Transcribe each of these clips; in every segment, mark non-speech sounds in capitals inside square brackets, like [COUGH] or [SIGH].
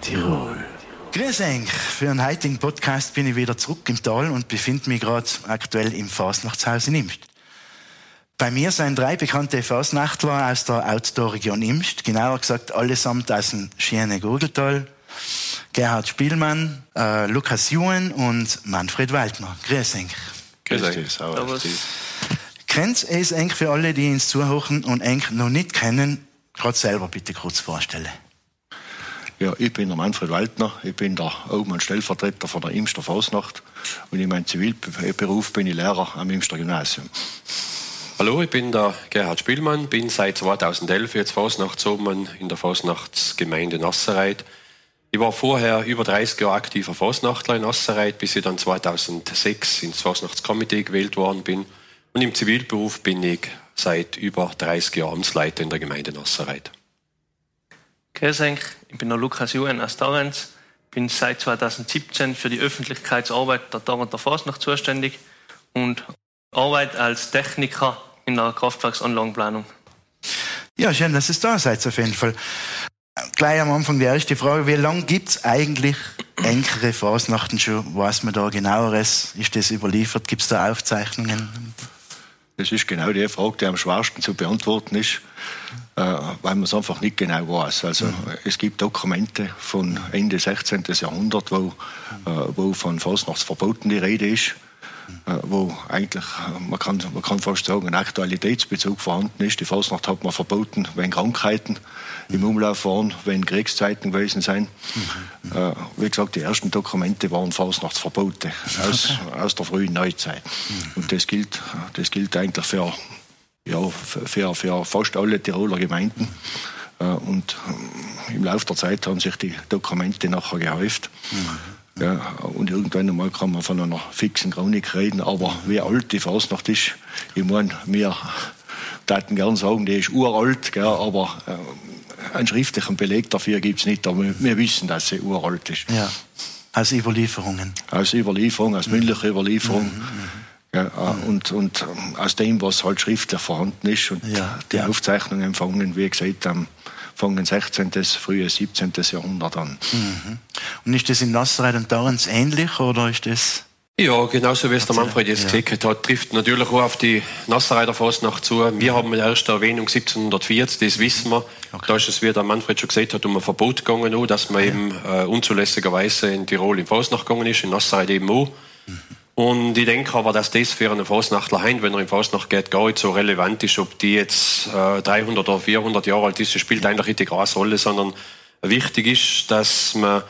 Tirol. Grüß euch. Für einen heutigen Podcast bin ich wieder zurück im Tal und befinde mich gerade aktuell im Fasnachtshaus in Imst. Bei mir sind drei bekannte Fasnachtler aus der Outdoor-Region Imst, genauer gesagt allesamt aus dem schönen Gurgeltal. Gerhard Spielmann, äh, Lukas Juen und Manfred Waldner. Grüß euch. Grüß euch. Kennt es eigentlich für alle, die uns zuhören und eigentlich noch nicht kennen, gerade selber bitte kurz vorstellen. Ja, ich bin der Manfred Waldner, ich bin der Obmann Stellvertreter von der Imster Fausnacht und in meinem Zivilberuf bin ich Lehrer am Imster Gymnasium. Hallo, ich bin der Gerhard Spielmann, bin seit 2011 jetzt Fausnachtsobmann in der Fausnachtsgemeinde Nassereit. Ich war vorher über 30 Jahre aktiver Fausnachtler in Nassereit, bis ich dann 2006 ins Fausnachtskomitee gewählt worden bin. Und im Zivilberuf bin ich seit über 30 Jahren Amtsleiter in der Gemeinde Nassereit. Euch, ich bin der Lukas Juen aus Tarenz, bin seit 2017 für die Öffentlichkeitsarbeit der Tarenter Fasnacht zuständig und arbeite als Techniker in der Kraftwerksanlagenplanung. Ja, schön, dass ihr da seid auf jeden Fall. Gleich am Anfang die erste Frage, wie lange gibt es eigentlich engere Fasnachten schon? Weiß man da genaueres? Ist das überliefert? Gibt es da Aufzeichnungen? Das ist genau die Frage, die am schwersten zu beantworten ist, äh, weil man es einfach nicht genau weiß. Also mhm. es gibt Dokumente von Ende 16. Jahrhundert, wo, äh, wo von Fasnachtsverboten die Rede ist. Äh, wo eigentlich, äh, man kann, man kann fast sagen, ein Aktualitätsbezug vorhanden ist. Die Fasnacht hat man verboten, wenn Krankheiten im Umlauf waren, wenn Kriegszeiten gewesen sind. Mhm. Äh, wie gesagt, die ersten Dokumente waren Fasnachtsverbote aus, aus der frühen Neuzeit. Mhm. Und das gilt, das gilt eigentlich für, ja, für, für fast alle Tiroler Gemeinden. Und im Laufe der Zeit haben sich die Dokumente nachher gehäuft. Mhm. Ja, und irgendwann einmal kann man von einer fixen Chronik reden, aber wie alt die Fasnacht ist, ich meine, wir taten gern sagen, die ist uralt, gell, aber äh, einen schriftlichen Beleg dafür gibt es nicht, aber wir, wir, wissen, dass sie uralt ist. Ja, aus Überlieferungen. Aus Überlieferung, aus mhm. mündlicher Überlieferung. Mhm. mhm. Ja, äh, mhm. und, und aus dem, was halt schriftlich vorhanden ist und ja, die ja. Aufzeichnungen empfangen, wie gesagt, am fangen 16. bis frühe 17. Jahrhundert an. Mhm. Und ist das in Nassereit und Dauerns ähnlich oder ist das? Ja, genauso wie es der Manfred jetzt ja. gesagt hat, trifft natürlich auch auf die Nassereiter Fasnacht zu. Wir haben in der ersten Erwähnung 1740, das wissen wir. Okay. Da ist es, wie der Manfred schon gesagt hat, um ein Verbot gegangen, dass man ja. eben äh, unzulässigerweise in Tirol in Fasnacht gegangen ist, in Nassereit eben auch. Und ich denke aber, dass das für einen Fasnachtler heim, wenn er in Fasnacht geht, gar nicht so relevant ist, ob die jetzt äh, 300 oder 400 Jahre alt ist, das spielt eigentlich nicht die große Rolle, sondern wichtig ist, dass man,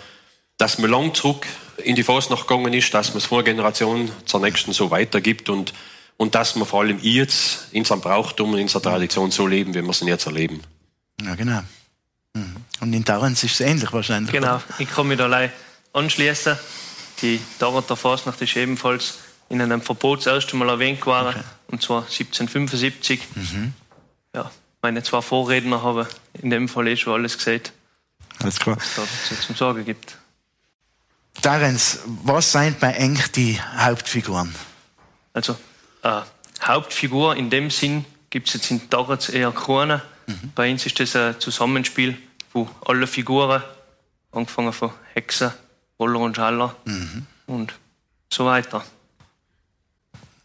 dass man lang zurück in die Fasnacht gegangen ist, dass man es vor Generation zur nächsten so weitergibt und, und dass man vor allem jetzt in seinem Brauchtum und in seiner Tradition so leben, wie wir es jetzt erleben. Ja, genau. Mhm. Und in Tarens ist es ähnlich wahrscheinlich. Genau, ich kann mich da allein anschließen. Die Dauerter Fasnacht ist ebenfalls in einem Verbot das erste Mal erwähnt geworden, okay. und zwar 1775. Mhm. Ja, meine zwei Vorredner haben in dem Fall eh schon alles gesagt, alles klar. was es dazu zum Sagen gibt. Darens, was sind bei Eng die Hauptfiguren? Also, äh, Hauptfigur in dem Sinn gibt es jetzt in Tarens eher keine. Mhm. Bei uns ist das ein Zusammenspiel von allen Figuren, angefangen von Hexen, Roller und Schaller mhm. und so weiter.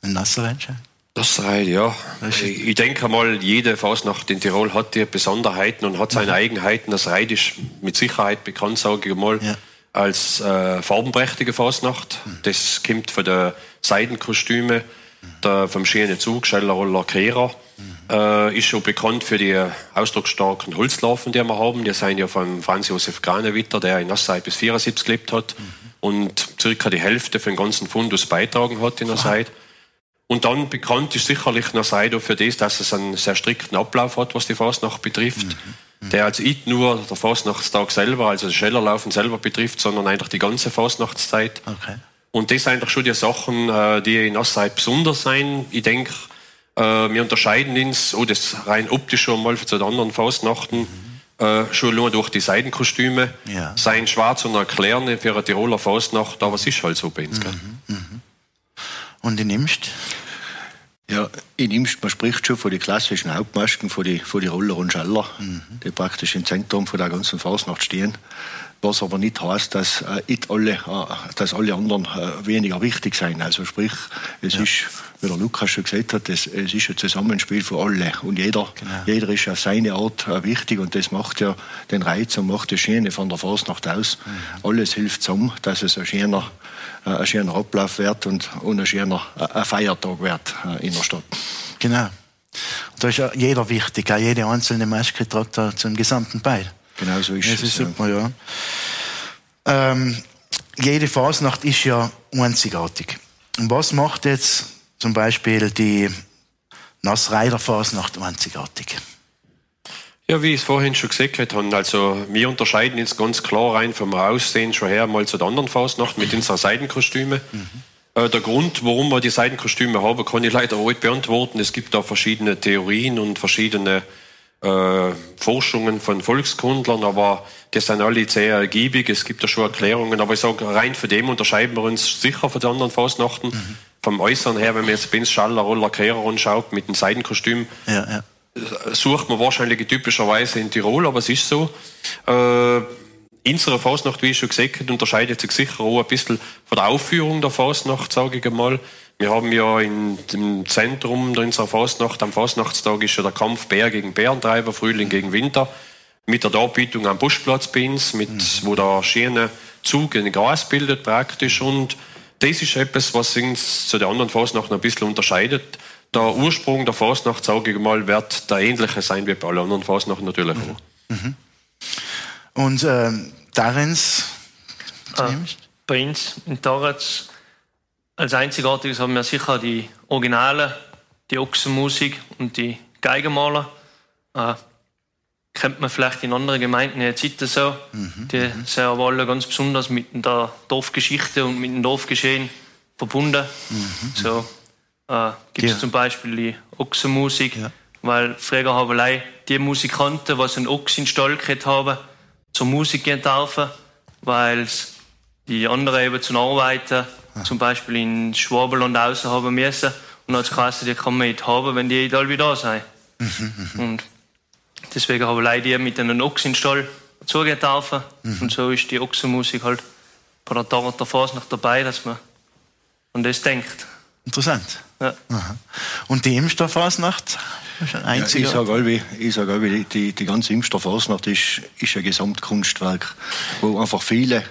Ein Nasserrennschein? Nasserreit, ja. Ich denke mal, jede Fasnacht in Tirol hat die Besonderheiten und hat seine mhm. Eigenheiten. Das Reit ist mit Sicherheit bekannt, sage ich mal, ja. als äh, farbenprächtige Fasnacht. Mhm. Das kommt von den Seidenkostümen, der, vom schönen Zug, Schellerroller Kehrer. Äh, ist schon bekannt für die ausdrucksstarken Holzlarven, die wir haben. Die sind ja von Franz Josef Granewitter, der in Nassau bis 74 gelebt hat mhm. und circa die Hälfte von ganzen Fundus beitragen hat in der Zeit. Und dann bekannt ist sicherlich Nasaido für das, dass es einen sehr strikten Ablauf hat, was die Fasnacht betrifft. Mhm. Mhm. Der also nicht nur der Fasnachtstag selber, also das Schellerlaufen selber betrifft, sondern eigentlich die ganze Fasnachtszeit. Okay. Und das sind eigentlich schon die Sachen, äh, die in Nassau besonders sein. Ich denke, äh, wir unterscheiden uns, oh, das rein optisch schon mal zu den anderen Faustnachten, mhm. äh, schon nur durch die Seidenkostüme. Ja. Sein schwarz und erklären für eine Tiroler Faustnacht, aber es ist halt so bei uns. Mhm. Mhm. Und in Imst? Ja, in Imst, man spricht schon von den klassischen Hauptmasken, von den von die Roller und Schaller, mhm. die praktisch im Zentrum von der ganzen Faustnacht stehen. Was aber nicht heißt, dass, äh, alle, äh, dass alle anderen äh, weniger wichtig sind. Also sprich, es ja. ist, wie der Lukas schon gesagt hat, es, es ist ein Zusammenspiel von allen und jeder, genau. jeder ist auf seine Art äh, wichtig und das macht ja den Reiz und macht das Schöne von der Fasnacht aus. Mhm. Alles hilft zusammen, dass es ein schöner, äh, ein schöner Ablauf wird und, und ein schöner äh, ein Feiertag wird in der Stadt. Genau. Und da ist ja jeder wichtig, auch jede einzelne Maske trägt da zum gesamten Beil. Genau so ist das es. Das ist super, ja. ja. Ähm, jede Fasnacht ist ja einzigartig. Und was macht jetzt zum Beispiel die Nassreider Fasnacht einzigartig? Ja, wie ich es vorhin schon gesagt habe, also wir unterscheiden uns ganz klar rein vom Aussehen schon her mal zu der anderen Fasnacht mit unseren Seidenkostümen. Mhm. Äh, der Grund, warum wir die Seidenkostüme haben, kann ich leider heute beantworten. Es gibt da verschiedene Theorien und verschiedene äh, Forschungen von Volkskundlern, aber die sind alle sehr ergiebig. Es gibt da schon Erklärungen, aber ich sage, rein für dem unterscheiden wir uns sicher von den anderen Faustnachten. Mhm. Vom Äußeren her, wenn man jetzt Benz Schaller, Roller, Kehrer anschaut mit dem Seidenkostüm, ja, ja. sucht man wahrscheinlich typischerweise in Tirol, aber es ist so. Äh, unsere Fasnacht, wie ich schon gesagt habe, unterscheidet sich sicher auch ein bisschen von der Aufführung der Fasnacht, sage ich einmal. Wir haben ja in dem Zentrum unserer Fasnacht, am Fasnachtstag ist ja der Kampf Bär gegen Bärentreiber, Frühling gegen Winter, mit der Darbietung am Buschplatz bei uns, mit, mhm. wo der schöne Zug in Gras bildet praktisch und das ist etwas, was uns zu der anderen Fasnacht ein bisschen unterscheidet. Der Ursprung der Fasnacht, sage ich mal, wird der ähnliche sein wie bei allen anderen Fasnachten natürlich mhm. auch. Mhm. Und ähm, Darens? Ah, bei uns in Tarens als einzigartiges haben wir sicher die Originale, die Ochsenmusik und die Geigenmaler. Äh, kennt man vielleicht in anderen Gemeinden jetzt nicht so. Mhm, die mhm. sind aber alle ganz besonders mit der Dorfgeschichte und mit dem Dorfgeschehen verbunden. Mhm, so äh, gibt es ja. zum Beispiel die Ochsenmusik, ja. weil früher haben die Musikanten, die einen Ochs in Stall haben, zur Musik gehen dürfen, weil die anderen eben zum Arbeiten, ah. zum Beispiel in Schwabeland außen haben müssen. Und als Kasse, die kann man nicht haben, wenn die alle wieder da sind. Mhm, mhm, und deswegen haben wir die mit einem Ochs in den Stall zugehen dürfen. Mhm. Und so ist die Ochsenmusik halt bei der Tarot der Fasnacht dabei, dass man an das denkt. Interessant. Ja. Und die Imster Fasnacht? Ja, ich sage ich sag die, die ganze Imster Fasnacht ist, ist ein Gesamtkunstwerk, wo einfach viele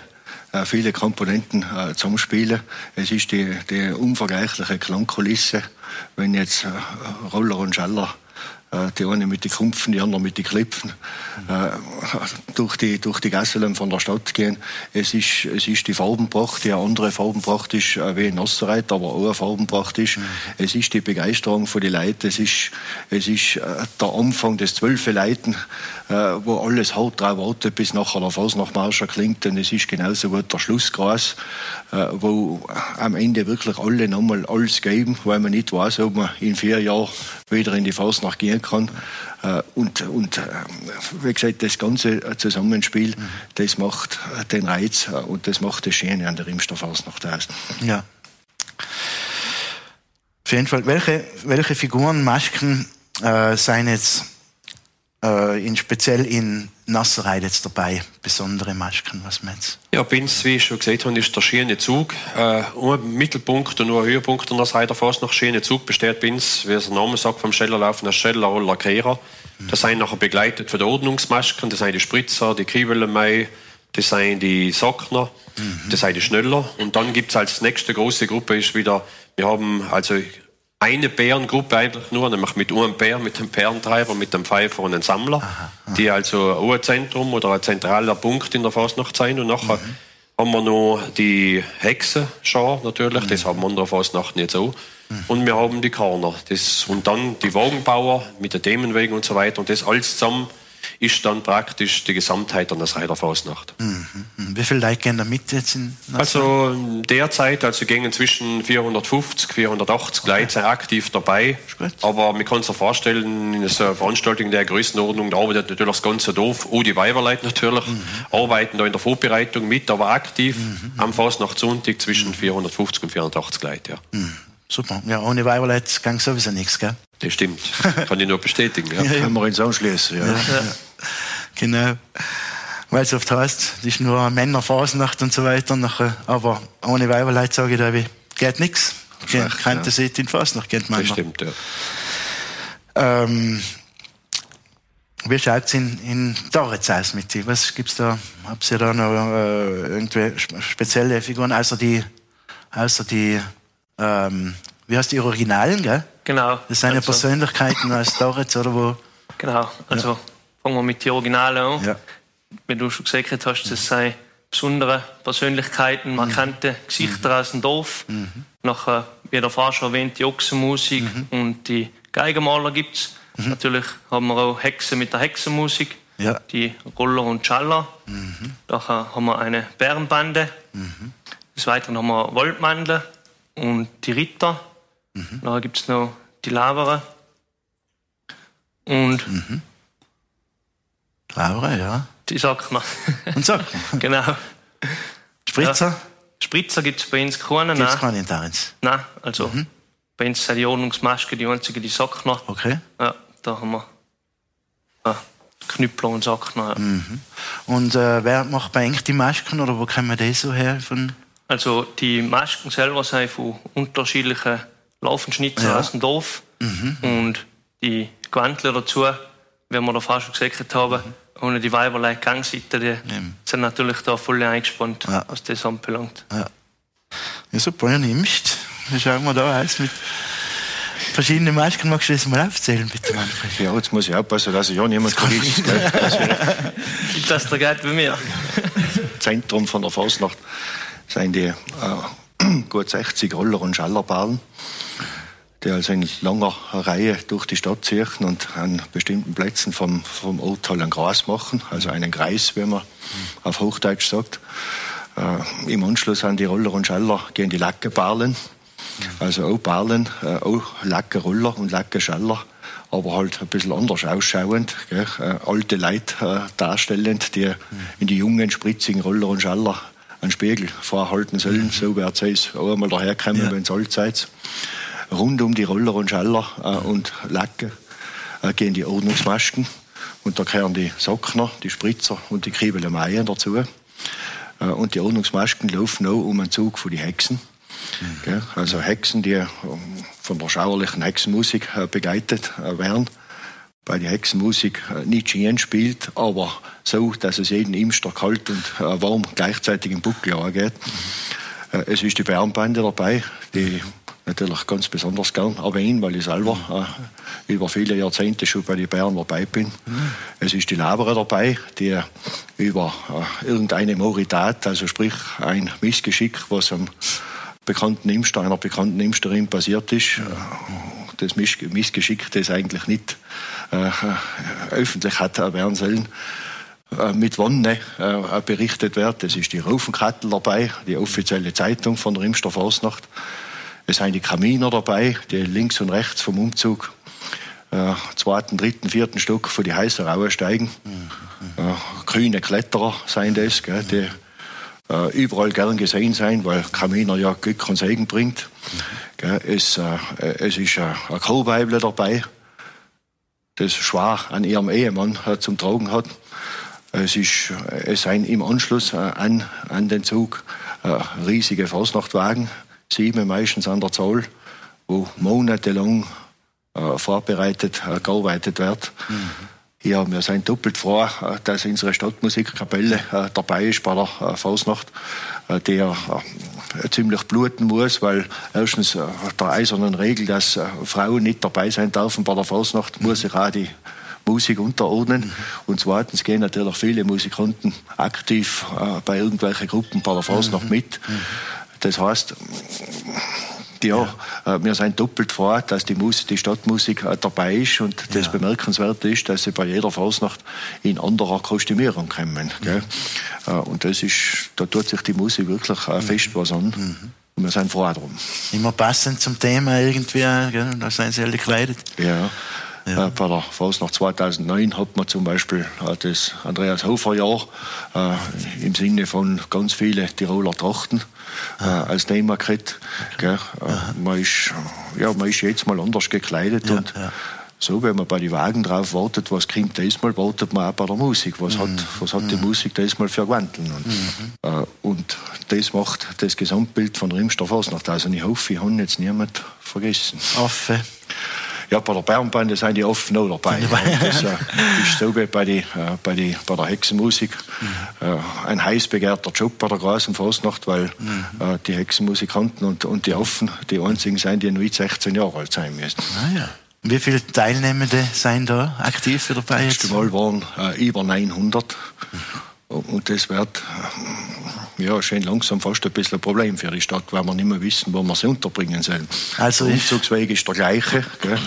viele Komponenten äh, zusammenspielen. Es ist die, die unvergleichliche Klangkulisse, wenn jetzt äh, Roller und Schaller äh, die eine mit den Kumpfen, die andere mit den Klipfen, äh, durch die, durch die Gassen von der Stadt gehen. Es ist, es ist die Farbenpracht, die eine andere Farbenpracht ist, äh, wie in Nasserreit, aber auch eine Farbenpracht ist. Mhm. Es ist die Begeisterung von den Leuten, es ist, es ist der Anfang des Zwölfe-Leiten, wo alles hart drauf wartet, bis nachher der Fasnachtmarscher klingt, und es ist genauso gut der Schlussgras, wo am Ende wirklich alle nochmal alles geben, weil man nicht weiß, ob man in vier Jahren wieder in die Fasnacht gehen kann. Äh, und, und äh, wie gesagt, das ganze Zusammenspiel, mhm. das macht den Reiz und das macht das Schöne an der Rimster Fasnacht aus. Ja. Auf jeden Fall, welche, welche Figuren, Masken äh, seien jetzt äh, in, speziell in Nasserei jetzt dabei, besondere Masken, was meinst Ja, bei uns, wie ich schon gesagt habe, ist der schiene Zug. Äh, ein Mittelpunkt und nur ein Höhepunkt der Nasserei der fast noch schiene Zug besteht bei uns, wie es der Name sagt, vom Schellerlaufen, der Schellerroller Kehrer. Mhm. Das sind nachher begleitet von den Ordnungsmasken, das sind die Spritzer, die Kriebelmei, das sind die Sockner, mhm. das sind die Schneller. Und dann gibt es als nächste große Gruppe ist wieder, wir haben also eine Bärengruppe eigentlich nur, nämlich mit einem Bär, mit dem Bärentreiber, mit dem Pfeifer und einem Sammler, aha, aha. die also auch ein Zentrum oder ein zentraler Punkt in der Fasnacht sein. Und nachher mhm. haben wir noch die Hexenschar natürlich, mhm. das haben wir in der Fasnacht nicht so. Mhm. Und wir haben die Karner. Das, und dann die Wagenbauer mit der Themenwegen und so weiter. Und das alles zusammen ist dann praktisch die Gesamtheit an der Seiderfaustnacht. Mhm. mhm. Wie viele Leute gehen da mit jetzt in Also derzeit, also gehen zwischen 450, 480 okay. Leute aktiv dabei. Aber man kann sich vorstellen, in einer Veranstaltung der Größenordnung, da arbeitet natürlich das ganze Dorf, auch die Weiberleute natürlich, mhm. arbeiten da in der Vorbereitung mit, aber aktiv mhm. am Fastnachtssonntag zwischen 450 und 480 Leute. Ja. Super. Ja, ohne Weiberleute ging sowieso nichts, gell? Das stimmt. Kann ich nur bestätigen. Ja. [LAUGHS] ja, ja. Können wir uns anschließen. Ja. ja. Genau. weil es oft heißt, das ist nur Männerphasennacht und so weiter. Nachher, aber ohne Weiberleid sage ich da, geht nichts. Keine ja. Seite in Fasnacht, Männer. Das stimmt, ja. Ähm, wie schaut es in, in Doritz aus mit dir? Was gibt's da? Habt ihr da noch äh, irgendwie spezielle Figuren, außer die, außer die, ähm, wie heißt die Originalen, gell? Genau. Das sind ja also, Persönlichkeiten aus Doritz, oder wo? Genau, also ja. fangen wir mit den Originalen an. Ja. Wie du schon gesagt hast, das sind besondere Persönlichkeiten, markante mhm. Gesichter mhm. aus dem Dorf. Mhm. Nachher, wie der Fahrer schon erwähnt, die Ochsenmusik mhm. und die Geigenmaler gibt es. Mhm. Natürlich haben wir auch Hexen mit der Hexenmusik, ja. die Roller und Schaller. Mhm. Daher haben wir eine Bärenbande. Mhm. Des Weiteren haben wir Waldmandel und die Ritter. Mhm. Nachher gibt es noch die Lavere. Und mhm. Lavere, ja. Die Sackner. [LAUGHS] Und Sackner. [LAUGHS] genau. Spritzer? Ja. Spritzer gibt es bei uns keine. Gibt es keine in Tarins? Nein, also mhm. bei uns sind die Ordnungsmaske die einzige, die Sackner. Okay. Ja, da haben wir ja, Knüppler und Sackner. Ja. Mhm. Und äh, wer macht bei euch die Masken oder wo kommen die so her? Von also die Masken selber sind von unterschiedlichen Laufenschnitzer ja. aus dem Dorf. Mhm. Und die Gewandler dazu, wie wir da fast schon gesagt haben, mhm. ohne die Weiberlei Gangseite, die ja. sind natürlich da voll eingespannt, ja. was das anbelangt. Ja, ja super, ja, nimmst. Wie schauen wir da aus mit verschiedenen Masken? Magst du das mal aufzählen, bitte, Manfred? Ja, jetzt muss ich aufpassen, dass ich ja niemand vergisst. Gibt das [LAUGHS] der geht bei mir? Zentrum von der Fasnacht sind die äh, [CLEARS THROAT] gut 60 Roller- und Schallerbahnen die also in langer Reihe durch die Stadt ziehen und an bestimmten Plätzen vom, vom Ort halt einen Gras machen, also einen Kreis, wie man auf Hochdeutsch sagt. Äh, Im Anschluss an die Roller und Schaller gehen die Lackenbarlen, also auch Barlen, äh, auch Lackenroller und Lackenschaller, aber halt ein bisschen anders ausschauend, gell? Äh, alte Leute äh, darstellend, die in die jungen, spritzigen Roller und Schaller einen Spiegel vorhalten sollen, so wird es auch einmal daherkommen, ja. wenn es alt seid rund um die Roller und Schaller äh, und Lacken äh, gehen die Ordnungsmasken. Und da gehören die Sockner, die Spritzer und die Kriebelemeien dazu. Äh, und die Ordnungsmasken laufen auch um den Zug von den Hexen. Mhm. Also Hexen, die ähm, von der schauerlichen Hexenmusik äh, begleitet äh, werden. Bei der Hexenmusik äh, nicht Schien spielt, aber so, dass es jeden Imster kalt und warm gleichzeitig im Buckel angeht. Mhm. Es ist die Bärenbande dabei, die natürlich ganz besonders gern erwähnen, weil ich selber äh, über viele Jahrzehnte schon bei den Bayern dabei bin. Mhm. Es ist die Labere dabei, die über äh, irgendeine Moritat, also sprich ein Missgeschick, was am bekannten Imster, einer bekannten Imsterin passiert ist, äh, das Missgeschick, das eigentlich nicht äh, öffentlich hat werden sollen, äh, mit Wonne äh, berichtet wird. Das ist die Raufenkattel dabei, die offizielle Zeitung von der Imster Fasnacht. Es sind die Kaminer dabei, die links und rechts vom Umzug äh, zweiten, dritten, vierten Stock von die Heißer steigen. Mhm. Äh, grüne Kletterer sind das, gell, die äh, überall gern gesehen sein, weil Kaminer ja Glück und Segen bringt. Mhm. Es, äh, es ist äh, ein Kohlweibler dabei, das schwer an ihrem Ehemann äh, zum Tragen hat. Es, ist, es sind im Anschluss äh, an, an den Zug äh, riesige Fasnachtwagen sieben meistens an der Zahl, wo monatelang äh, vorbereitet, äh, gearbeitet wird. Mhm. Ja, wir sind doppelt froh, äh, dass unsere Stadtmusikkapelle äh, dabei ist bei der äh, Fasnacht, der ziemlich bluten muss, weil erstens der eisernen Regel, dass Frauen nicht dabei sein dürfen bei der Fasnacht, mhm. muss sich auch die Musik unterordnen. Mhm. Und zweitens gehen natürlich viele Musikanten aktiv bei irgendwelchen Gruppen bei der Fasnacht mhm. mit. Das heißt, ja, ja, äh, wir sind doppelt froh, dass die, Musik, die Stadtmusik äh, dabei ist und das ja. Bemerkenswerte ist, dass sie bei jeder Fasnacht in anderer Kostümierung kommen. Mhm. Und das ist, da tut sich die Musik wirklich mhm. fest was an. Mhm. Und wir sind froh darum. Immer passend zum Thema irgendwie, gell? da sind sie alle gekleidet. Ja. Ja. Bei der Fasnacht 2009 hat man zum Beispiel das Andreas Hofer Jahr äh, im Sinne von ganz viele Tiroler Trachten äh, als Thema gehabt. Okay. Äh, man, ist, ja, man ist jetzt mal anders gekleidet ja, und ja. so, wenn man bei den Wagen drauf wartet, was kommt diesmal, wartet man auch bei der Musik. Was, mhm. hat, was hat die mhm. Musik diesmal für Gewandteln? Und, mhm. äh, und das macht das Gesamtbild von Rimster Fasnacht. Also ich hoffe, ich habe jetzt niemand vergessen. Affe. Ja, bei der Bärenbande sind die oft noch dabei. Das äh, ist so wie bei, die, äh, bei, die, bei der Hexenmusik. Mhm. Äh, ein heiß begehrter Job bei der Großen Fasnacht, weil mhm. die Hexenmusikanten und, und die Affen die einzigen sind, die nur 16 Jahre alt sein müssen. Ah, ja. Wie viele Teilnehmende sind da aktiv dabei? Das letzte Mal waren über 900. Mhm. Und das wird ja, schön langsam fast ein bisschen ein Problem für die Stadt, weil wir nicht mehr wissen, wo wir sie unterbringen sollen. Also der Umzugsweg ist der gleiche, gell?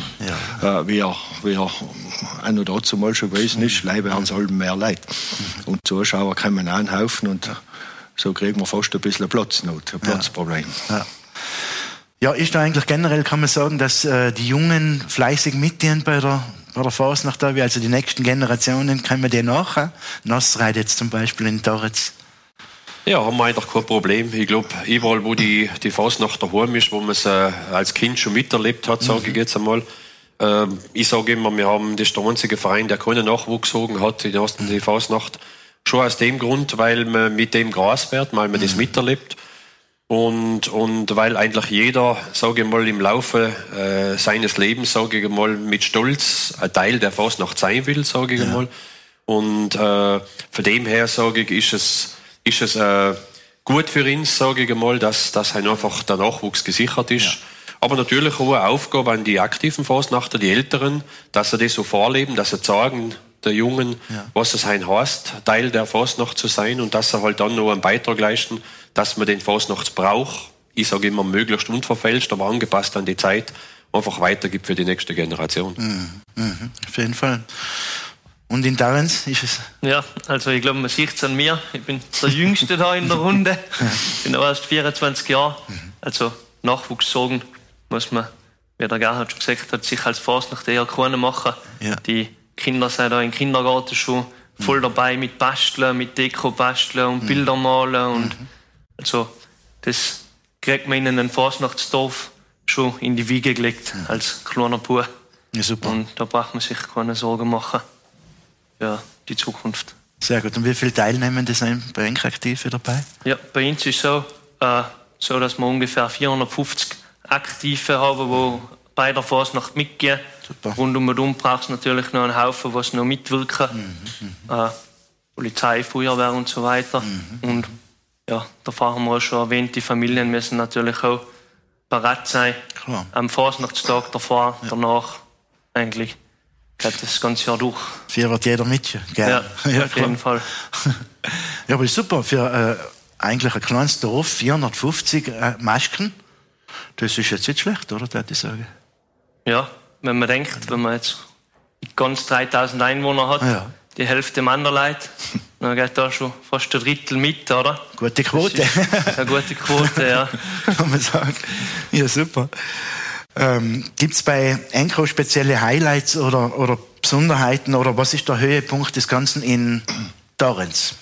Ja. Äh, wie, er, wie er auch noch dazu mal schon gewesen ist. Leibe haben es allem mehr Leid. Mhm. Und Zuschauer kommen anhaufen und so kriegen wir fast ein bisschen Platznot, ein Platzproblem. Ja. ja. Ja, ist da eigentlich generell, kann man sagen, dass äh, die Jungen fleißig mitdienen bei der, bei der Fasnacht, also die nächsten Generationen, können wir die nachher? Nassreit jetzt zum Beispiel in Torretz. Ja, haben wir eigentlich kein Problem. Ich glaube, überall, wo die, die Fasnacht daheim ist, wo man es äh, als Kind schon miterlebt hat, sage mhm. ich jetzt einmal. Äh, ich sage immer, wir haben, das ist der einzige Verein, der keinen Nachwuchs hat in der die Fasnacht. Schon aus dem Grund, weil man mit dem Gras wird, weil man mhm. das miterlebt. Und, und weil eigentlich jeder, sage ich mal, im Laufe äh, seines Lebens, sage ich mal, mit Stolz ein Teil der Fasnacht sein will, sage ich ja. mal. Und äh, von dem her, sage ich, ist es, ist es äh, gut für uns, sage ich mal, dass, dass einfach der Nachwuchs gesichert ist. Ja. Aber natürlich auch eine Aufgabe an die aktiven Fasnachter, die Älteren, dass sie das so vorleben, dass sie sagen, der Jungen, ja. was es heißt, Teil der Fasnacht zu sein und dass sie halt dann noch einen Beitrag leisten, dass man den Fasnachtsbrauch, ich sage immer möglichst unverfälscht, aber angepasst an die Zeit, einfach weitergibt für die nächste Generation. Mhm. Mhm. Auf jeden Fall. Und in Darrens ist es? Ja, also ich glaube, man sieht es an mir. Ich bin der Jüngste da in der Runde. Ich [LAUGHS] bin erst 24 Jahre. Mhm. Also Nachwuchs sorgen muss man, wie der Gerhard schon gesagt hat, sich als Fasnacht eher keiner machen. Ja. Die Kinder sind da im Kindergarten schon voll mhm. dabei mit Basteln, mit Deko basteln und mhm. Bilder malen und mhm. Also das kriegt man in einem Fasnachtsdorf schon in die Wiege gelegt mhm. als kleiner Bub. Ja, super. Und da braucht man sich keine Sorgen machen für die Zukunft. Sehr gut. Und wie viele Teilnehmende sind bei Enk aktiv dabei? Ja, bei uns ist es so, äh, so, dass wir ungefähr 450 Aktive haben, die bei der Fasnacht mitgehen. Super. Rund um und um braucht es natürlich noch einen Haufen, die noch mitwirken. Mhm, mhm. äh, Polizei, Feuerwehr und so weiter. Mhm. Und ja, da haben wir schon erwähnt, die Familien müssen natürlich auch bereit sein. Klar. Am Fasnachtstag davor, ja. danach eigentlich geht das ganze Jahr durch. Wird jeder mit, gell? Ja, [LAUGHS] ja auf jeden Fall. [LAUGHS] ja, aber super, für äh, eigentlich ein kleines Dorf, 450 äh, Masken, das ist jetzt nicht schlecht, oder, würde ich sagen? Ja, wenn man denkt, wenn man jetzt ganz 3000 Einwohner hat, ja. die Hälfte Manderleid, [LAUGHS] dann geht da schon fast ein Drittel mit, oder? Gute Quote. Eine gute Quote, ja. [LAUGHS] Kann man sagen. Ja, super. Ähm, Gibt es bei Enco spezielle Highlights oder, oder Besonderheiten oder was ist der Höhepunkt des Ganzen in Torrens?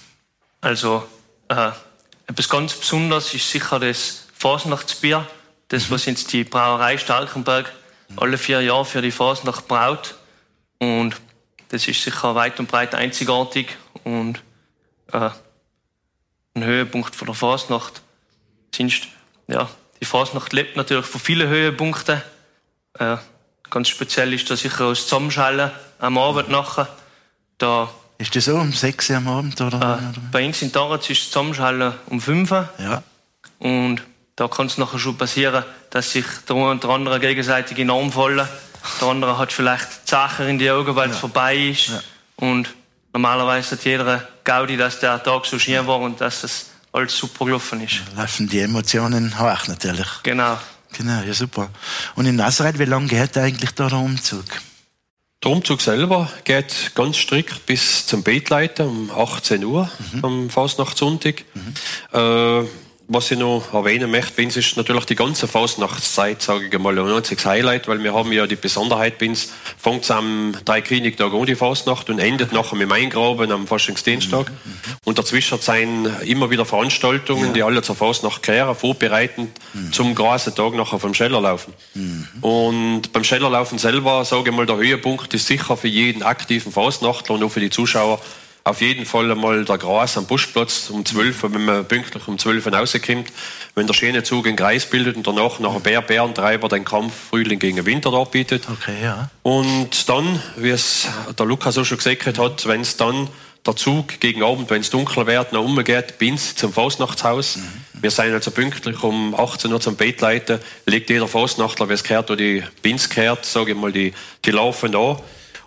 Also, äh, etwas ganz Besonderes ist sicher das Fasnachtsbier, das, was jetzt die Brauerei Starkenberg alle vier Jahre für die Fasnacht braut. Und das ist sicher weit und breit einzigartig und äh, ein Höhepunkt von der Fasnacht. Sonst, ja, die Fasnacht lebt natürlich von vielen Höhepunkten. Äh, ganz speziell ist da sicher das Zusammenschallen am Abend nachher. Da, ist das so um 6 Uhr am Abend? Oder? Äh, bei uns in Taraz ist das Zusammenschallen um 5 Uhr. Ja. Und da kann es nachher schon passieren, dass sich der eine und der andere gegenseitig in den Arm fallen. Der andere hat vielleicht Sachen in die Augen, weil es ja. vorbei ist. Ja. Und normalerweise hat jeder Gaudi, dass der Tag so schön war und dass es alles super gelaufen ist. Laufen die Emotionen hoch natürlich. Genau. Genau, ja super. Und in Nazareth, wie lange geht eigentlich da der Umzug? Der Umzug selber geht ganz strikt bis zum Betleiter um 18 Uhr mhm. am Fastnachtssonntag. Mhm. Äh, was ich noch erwähnen möchte, Binz ist natürlich die ganze Faustnachtszeit, sage ich mal, ein einziges Highlight, weil wir haben ja die Besonderheit, Binz fängt am drei Königtag an die Faustnacht und endet nachher mit dem Eingraben am Faschingsdienstag. Mhm. Und dazwischen sind immer wieder Veranstaltungen, ja. die alle zur Faustnacht kehren, vorbereitend mhm. zum großen Tag nachher vom Schellerlaufen. Mhm. Und beim Schellerlaufen selber, sage ich mal, der Höhepunkt ist sicher für jeden aktiven Faustnachtler und auch für die Zuschauer auf jeden Fall einmal der Gras am Buschplatz um 12 Uhr, wenn man pünktlich um 12 Uhr rauskommt, wenn der schöne Zug einen Kreis bildet und danach nach Bär, Bärentreiber den Kampf Frühling gegen Winter darbietet. Okay, ja. Und dann, wie es der Lukas auch schon gesagt hat, wenn es dann der Zug gegen Abend, wenn es dunkel wird, noch umgeht, Binz zum Faustnachtshaus. Mhm. Wir sind also pünktlich um 18 Uhr zum Bett leiten, legt jeder Faustnachtler, wie es gehört, oder die Binz gehört, sage ich mal, die, die laufen da.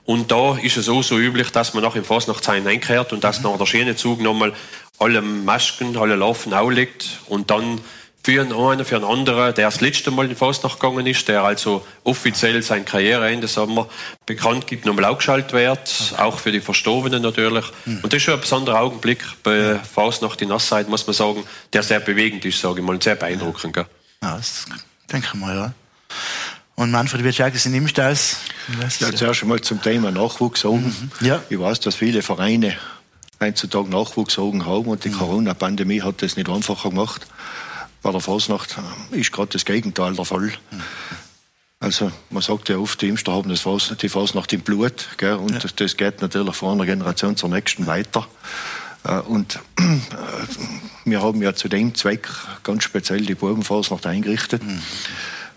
Und da ist es auch so üblich, dass man nach im Fasnachtsheim einkehrt und dass mhm. nach der Schienenzug nochmal alle Masken, alle Laufen auflegt und dann für einen, für einen anderen, der das letzte Mal in Fasnacht gegangen ist, der also offiziell sein Karriereende, wir, bekannt gibt, nochmal aufgeschaltet wird, okay. auch für die Verstorbenen natürlich. Mhm. Und das ist schon ein besonderer Augenblick bei Fasnacht in Nassheit, muss man sagen, der sehr bewegend ist, sage ich mal, und sehr beeindruckend. Ja, ja das denke ich mal, ja. Und Manfred wird sagen, Sie nimmst das. Ja, zuerst einmal zum Thema Nachwuchs. Mhm. Ja. Ich weiß, dass viele Vereine heutzutage Nachwuchs haben und die mhm. Corona-Pandemie hat das nicht einfacher gemacht. Bei der Fasnacht ist gerade das Gegenteil der Fall. Mhm. Also man sagt ja oft, die Impfster haben das Fas die Fasnacht im Blut. Gell? Und ja. das, das, geht natürlich von einer Generation zur nächsten weiter. Äh, und äh, wir haben ja zu dem Zweck ganz speziell die Bubenfasnacht eingerichtet. Mhm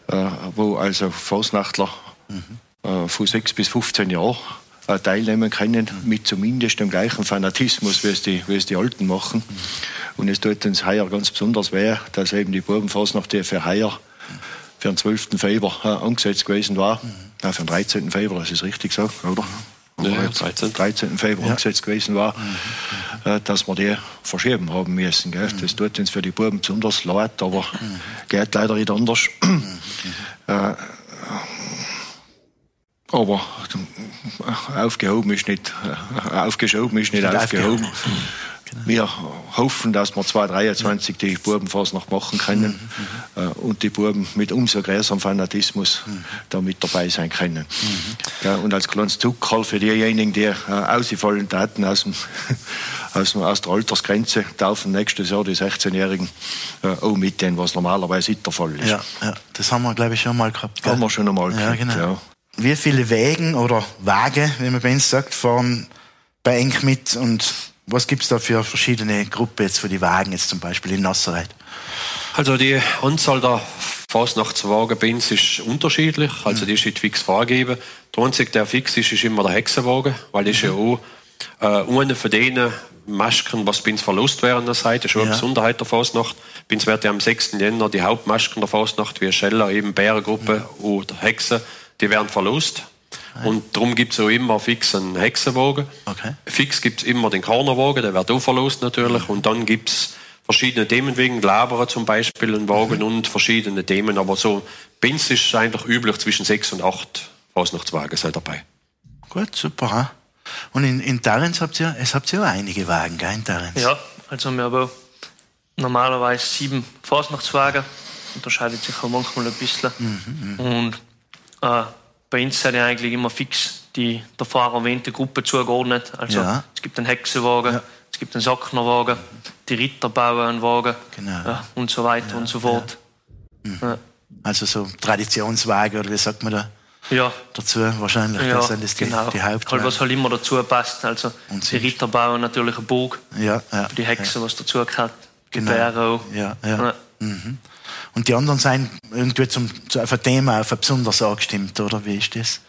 äh, wo also Fasnachtler mhm. von 6 bis 15 Jahren äh, teilnehmen können, mhm. mit zumindest dem gleichen Fanatismus, wie es die, wie es die Alten machen. Mhm. Und es tut uns heuer ganz besonders weh, dass eben die Bubenfasnacht, die für heuer für den 12. Februar äh, angesetzt gewesen war, mhm. äh, für den 13. Februar, das ist richtig so, oder? ja, 13. 13. Februar ja. angesetzt gewesen war, mhm. äh, dass wir die verschieben haben müssen. Gell? Mhm. Das tut uns für die Buben besonders leid, aber mhm. geht leider nicht anders. [CLEARS THROAT] Mhm. äh, aber äh, aufgehoben ist nicht, äh, aufgeschoben ist nicht aufgehoben. Genau. Wir hoffen, dass wir 2023 die Bubenfasnacht machen können mhm. äh, und die Buben mit umso größerem Fanatismus mhm. da mit dabei sein können. Mhm. Ja, und als kleines Zuckerl für diejenigen, die äh, ausgefallen Daten aus, dem, [LAUGHS] aus, dem, aus der Altersgrenze dürfen nächstes Jahr die 16-Jährigen äh, auch mit denen, was normalerweise nicht der Fall ist. Ja, ja. das haben wir, glaube ich, schon mal gehabt. Gell? Haben wir schon einmal ja, gehabt, genau. ja. Wie viele Wägen oder Waage, wie man bei uns sagt, fahren bei Enk mit und was gibt es da für verschiedene Gruppen jetzt für die Wagen, jetzt zum Beispiel in Nassereit? Also die Anzahl der Fasnachtswagen bei uns ist unterschiedlich, also mhm. die ist nicht fix vorgegeben. Der einzige, der fix ist, ist immer der Hexenwagen, weil das mhm. ist ja auch äh, eine von denen Masken, was bei uns verlust während der Zeit, das ist schon ja. eine Besonderheit der Fasnacht. Bei uns wird ja am 6. Jänner die Hauptmasken der Fasnacht, wie Scheller, eben Bärengruppe mhm. oder Hexen, die werden verlust. Und darum gibt es auch immer fix einen Hexenwagen. Okay. Fix gibt es immer den Kornerwagen, der wird auch verlost natürlich. Und dann gibt es verschiedene Themen wegen Labere zum Beispiel, einen Wagen mhm. und verschiedene Themen. Aber so, Bins ist eigentlich üblich zwischen sechs und acht Fasnachtswagen sei dabei. Gut, super. Und in, in Tarens habt ihr, es habt ihr auch einige Wagen, gell, in Tarens? Ja, also wir haben normalerweise sieben Fasnachtswagen. Unterscheidet sich auch manchmal ein bisschen. Mhm, mhm. und äh, bei uns sind ja eigentlich immer fix die der Fahrer erwähnte Gruppe zugeordnet. Also ja. es gibt einen Hexenwagen, ja. es gibt einen Sacknerwagen, die Ritter bauen einen Wagen genau. ja, und so weiter und so fort. Mhm. Also so Traditionswagen oder wie sagt man da? Ja. Dazu wahrscheinlich. Ja, das sind das die, genau. die Hauptwagen. Halt, was halt immer dazu passt. Also die Ritter bauen natürlich einen Burg. Ja, die Hexen, was dazu gehört. Genau. Bären Ja, ja. Mhm. Und die anderen sind irgendwie zum, zu einem Thema auf ein besonders angestimmt, oder wie ist das?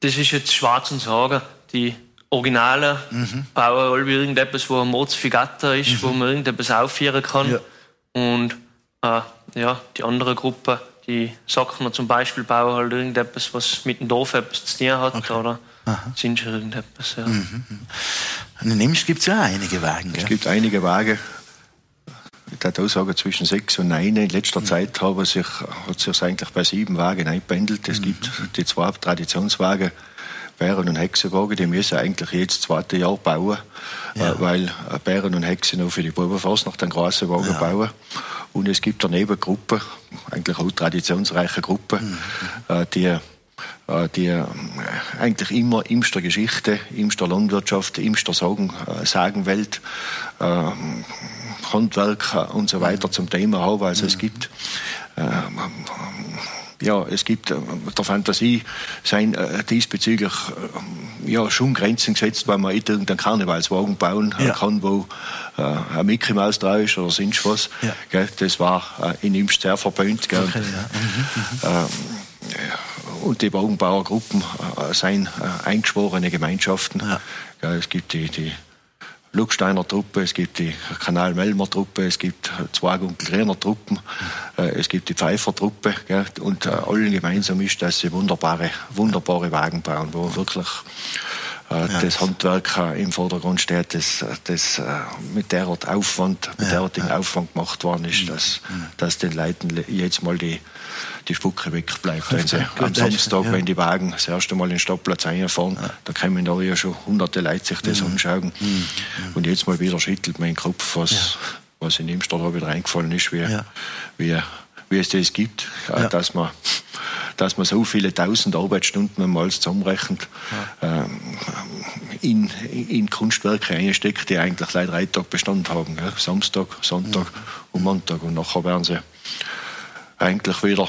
Das ist jetzt schwarz zu sagen. Die Originalen mhm. bauen alle irgendetwas, wo ein Mozfigatta ist, mhm. wo man irgendetwas aufführen kann. Ja. Und äh, ja, die andere Gruppe, die Sackner zum Beispiel, bauen halt irgendetwas, was mit dem Dorf etwas zu tun hat. Okay. Oder Aha. sind schon irgendetwas. Ja. Mhm. Und in Nimsch gibt es ja einige Wagen. Es gibt einige Wagen ich würde sagen, zwischen sechs und neun. In letzter mhm. Zeit haben sich, hat sich eigentlich bei sieben Wagen eingependelt. Es mhm. gibt die zwei Traditionswagen, Bären- und Hexenwagen, die müssen eigentlich jedes zweite Jahr bauen, ja. äh, weil Bären und Hexen auch für die Bubenfasnacht einen großen Wagen ja. bauen. Und es gibt daneben Gruppen, eigentlich auch traditionsreiche Gruppen, mhm. äh, die äh, die äh, eigentlich immer Imster Geschichte, Imster Landwirtschaft, Imster Sagen, äh, Sagenwelt, äh, Handwerk und so weiter zum Thema haben. Also es gibt äh, ja, es gibt äh, der Fantasie sein äh, diesbezüglich äh, ja, schon Grenzen gesetzt, weil man irgendeinen Karnevalswagen bauen ja. kann, wo äh, ein Mickey Maus da ist oder sonst was. Ja. Das war äh, in ihm sehr. Gell. Okay, ja. Mhm, mhm. ähm, und die Wagenbauergruppen äh, sind eingeschworene Gemeinschaften. es gibt die, die Lucksteiner Truppe, es gibt die Kanal-Melmer Truppe, es gibt zwei Griner Truppen, äh, es gibt die Pfeifer Truppe gell, und äh, allen gemeinsam ist, dass sie wunderbare, wunderbare Wagen bauen, wo wirklich ja. das Handwerk im Vordergrund steht, das, das äh, mit der Art Aufwand, mit ja, der Art Aufwand gemacht worden ist, dass, mhm. dass den Leuten jetzt mal die die Spucke wegbleibt. Wenn sie am Samstag, wenn die Wagen das erste Mal in den Stadtplatz einfahren, da kommen da ja schon hunderte Leute sich das mhm. anschauen. Mhm. Und jetzt mal wieder schüttelt mein Kopf, was, was in Imstadt wieder reingefallen ist, wie, wie, wie es das gibt, dass man dass man so viele tausend Arbeitsstunden mal zusammenrechnet, ja. ähm, in, in Kunstwerke einsteckt, die eigentlich leider drei Tage Bestand haben. Gell? Samstag, Sonntag mhm. und Montag. Und nachher werden sie eigentlich wieder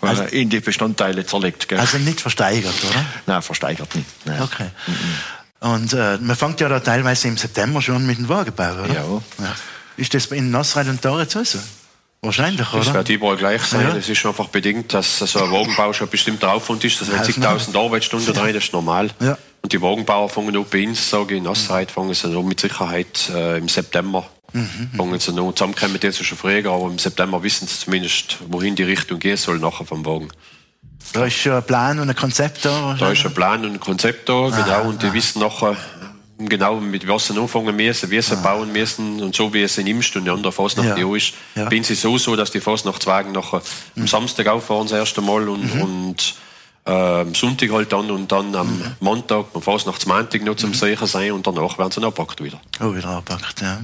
also, in die Bestandteile zerlegt. Gell? Also nicht versteigert, oder? Nein, versteigert nicht. Nein. Okay. Mhm. Und äh, man fängt ja da teilweise im September schon mit dem Wagenbau, oder? Ja. ja. Ist das in Nasreit und Torez so? Wahrscheinlich, oder? Das wird überall gleich sein. Es ja. ist einfach bedingt, dass so ein Wagenbau schon ein bestimmter Aufwand ist. Das sind zigtausend Arbeitsstunden ja. rein, das ist normal. Ja. Und die Wagenbauer fangen auch bei uns, sage ich, in Nasreit, fangen sie mit Sicherheit äh, im September Mhm. Fangen sie noch zusammenkommen, jetzt schon fragen, aber im September wissen sie zumindest, wohin die Richtung gehen soll nachher vom Wagen. Da ist schon ein Plan und ein Konzept da? Da ist ein Plan und ein Konzept da, ah, genau, und die ah. wissen nachher, genau mit was sie anfangen müssen, wie sie ah. bauen müssen und so wie es in Imst und die andere Fasnacht ja. ist. Ja. Bin sie so so, dass die Fasnachtswagen nachher mhm. am Samstag auffahren das erste Mal und, mhm. und äh, Sonntag halt dann und dann am mhm. Montag, am Fasnachtsmontag noch zum mhm. Sicher sein und danach werden sie noch abgepackt wieder. Oh, wieder abgepackt, ja.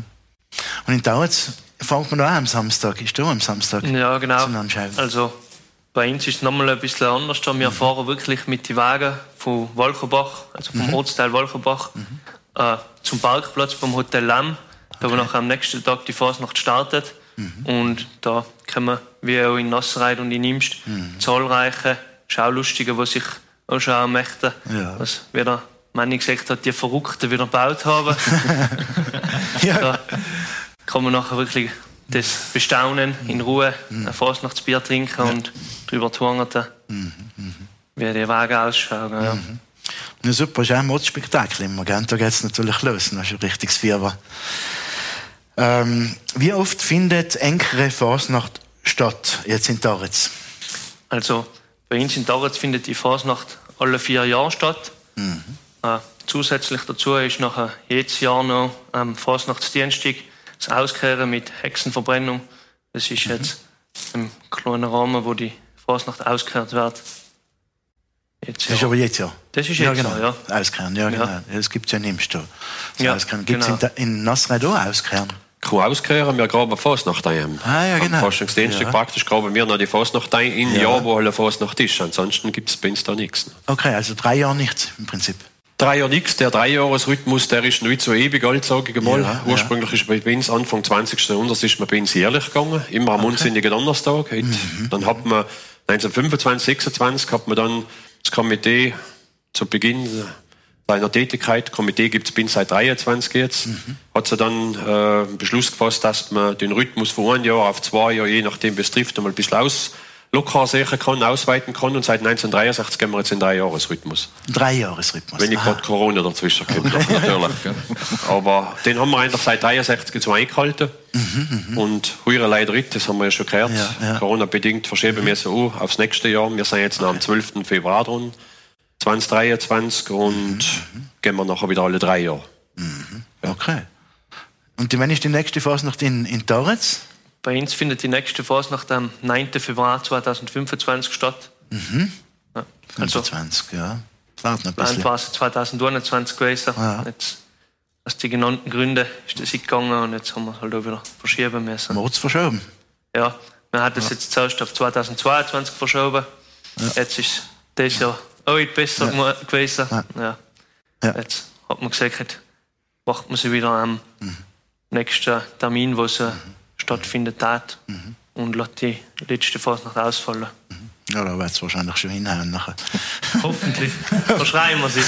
Und in Dauerz fängt man auch am Samstag. Ist du am Samstag? Ja, genau. Also bei uns ist es nochmal ein bisschen anders. Wir mhm. fahren wirklich mit den Wagen von Walcherbach, also vom mhm. Ortsteil Walcherbach, mhm. Äh, zum Parkplatz beim Hotel Lamm, da okay. wo am nächsten Tag die Fasnacht startet. Mhm. Und da kommen wie auch in Nassereit und in Imst mhm. zahlreiche Schaulustige, die sich auch schauen möchten, ja. was wieder Manni gesagt hat, die Verrückten wieder gebaut haben. [LAUGHS] ja. Da kann man nachher wirklich das bestaunen, in Ruhe mhm. ein Fastnachtsbier trinken ja. und drüber tungern, mhm. mhm. wie die Wagen ausschauen. Ja. Mhm. Ja, super, ist auch ein Modsspektakel immer. Gell? Da geht es natürlich los, das ist ein richtiges Fieber. Ähm, wie oft findet engere Fasnacht statt, jetzt in Taritz? Also, bei uns in Taritz findet die Fasnacht alle vier Jahre statt. Mhm. Äh, zusätzlich dazu ist nachher jedes Jahr noch am Fasnachtsdienstag das Auskehren mit Hexenverbrennung. Das ist mhm. jetzt im kleinen Rahmen, wo die Fasnacht ausgekehrt wird. Jetzt, das ist aber jetzt ja. Das ist jetzt ja, genau. ja. Auskehren, ja, genau. Ja. Das gibt es ja nicht mehr. Ja, Gibt es genau. in, in Nasred auch Auskehren? Kann auskehren, wir graben Fasnacht ein. Ah, ja, genau. Am Forschungsdienstag ja. praktisch graben wir noch die Fasnacht ein, in ja. Jahr, wo alle Fasnacht ist. Ansonsten gibt es bei uns da nichts. Okay, also drei Jahre nichts im Prinzip. Drei Jahre nichts. Der Dreijahresrhythmus, der ist nicht so ewig alt, sage ich mal. Ja, Ursprünglich ja. ist bei uns Anfang 20. Jahrhunderts ist man bei uns jährlich gegangen, immer am okay. unsinnigen Donnerstag. Mhm. Dann hat man 1925, 26 hat man dann das Komitee zu Beginn seiner Tätigkeit, Komitee gibt es bei uns seit 23 jetzt, mhm. hat sie dann äh, Beschluss gefasst, dass man den Rhythmus von einem Jahr auf zwei Jahre, je nachdem es trifft, einmal ein bisschen aus locker sehen kann, ausweiten kann. Und seit 1963 gehen wir jetzt in drei Jahresrhythmus. Drei Jahresrhythmus. Wenn nicht gerade Corona dazwischen kommt, natürlich. [LAUGHS] Aber den haben wir eigentlich seit 63 so eingehalten. Mhm, mhm, und heuer leider nicht, das haben wir ja schon gehört. Ja, ja. Corona-bedingt verschieben wir so auch aufs nächste Jahr. Wir sind jetzt noch am 12. Februar dran, 2023, und mhm, mhm. gehen wir nachher wieder alle drei Jahre. Mhm. Okay. Und wann ist die nächste Phase noch in, in Torres? Bei uns findet die nächste Fasnacht am 9. Februar 2025 statt. Mhm. Ja, also, 25, ja. Plan war es 2021 gewesen. Ja. Jetzt, aus den genannten Gründen ist das gegangen und jetzt haben wir es halt auch wieder verschieben müssen. Man hat es verschoben? Ja, man hat es ja. jetzt zuerst auf 2022 verschoben. Ja. Jetzt ist das Jahr auch nicht besser ja. gewesen. Ja. Ja. Jetzt hat man gesagt, macht man sie wieder am mhm. nächsten Termin, wo sie mhm. Stattfindet, hat mhm. und lässt die letzte Phase noch ausfallen. Mhm. Ja, da wird es wahrscheinlich schon hinhauen nachher. [LAUGHS] Hoffentlich. Verschreien wir sie.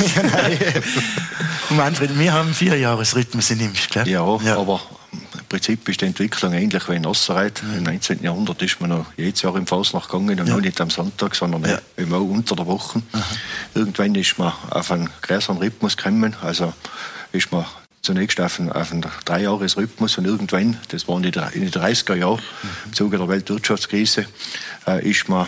[LAUGHS] Manfred, wir haben vier Jahresrhythmus in Imst, gell? Ja, ja, aber im Prinzip ist die Entwicklung ähnlich wie in Ossereit. Mhm. Im 19. Jahrhundert ist man noch jedes Jahr im Fasnacht gegangen, und ja. nicht am Sonntag, sondern ja. auch unter der Woche. Mhm. Irgendwann ist man auf einen größeren Rhythmus gekommen, also ist man zunächst auf einen, auf einen Dreijahresrhythmus und irgendwann, das war in den 30er Jahren, im Zuge der Weltwirtschaftskrise, äh, ist, man,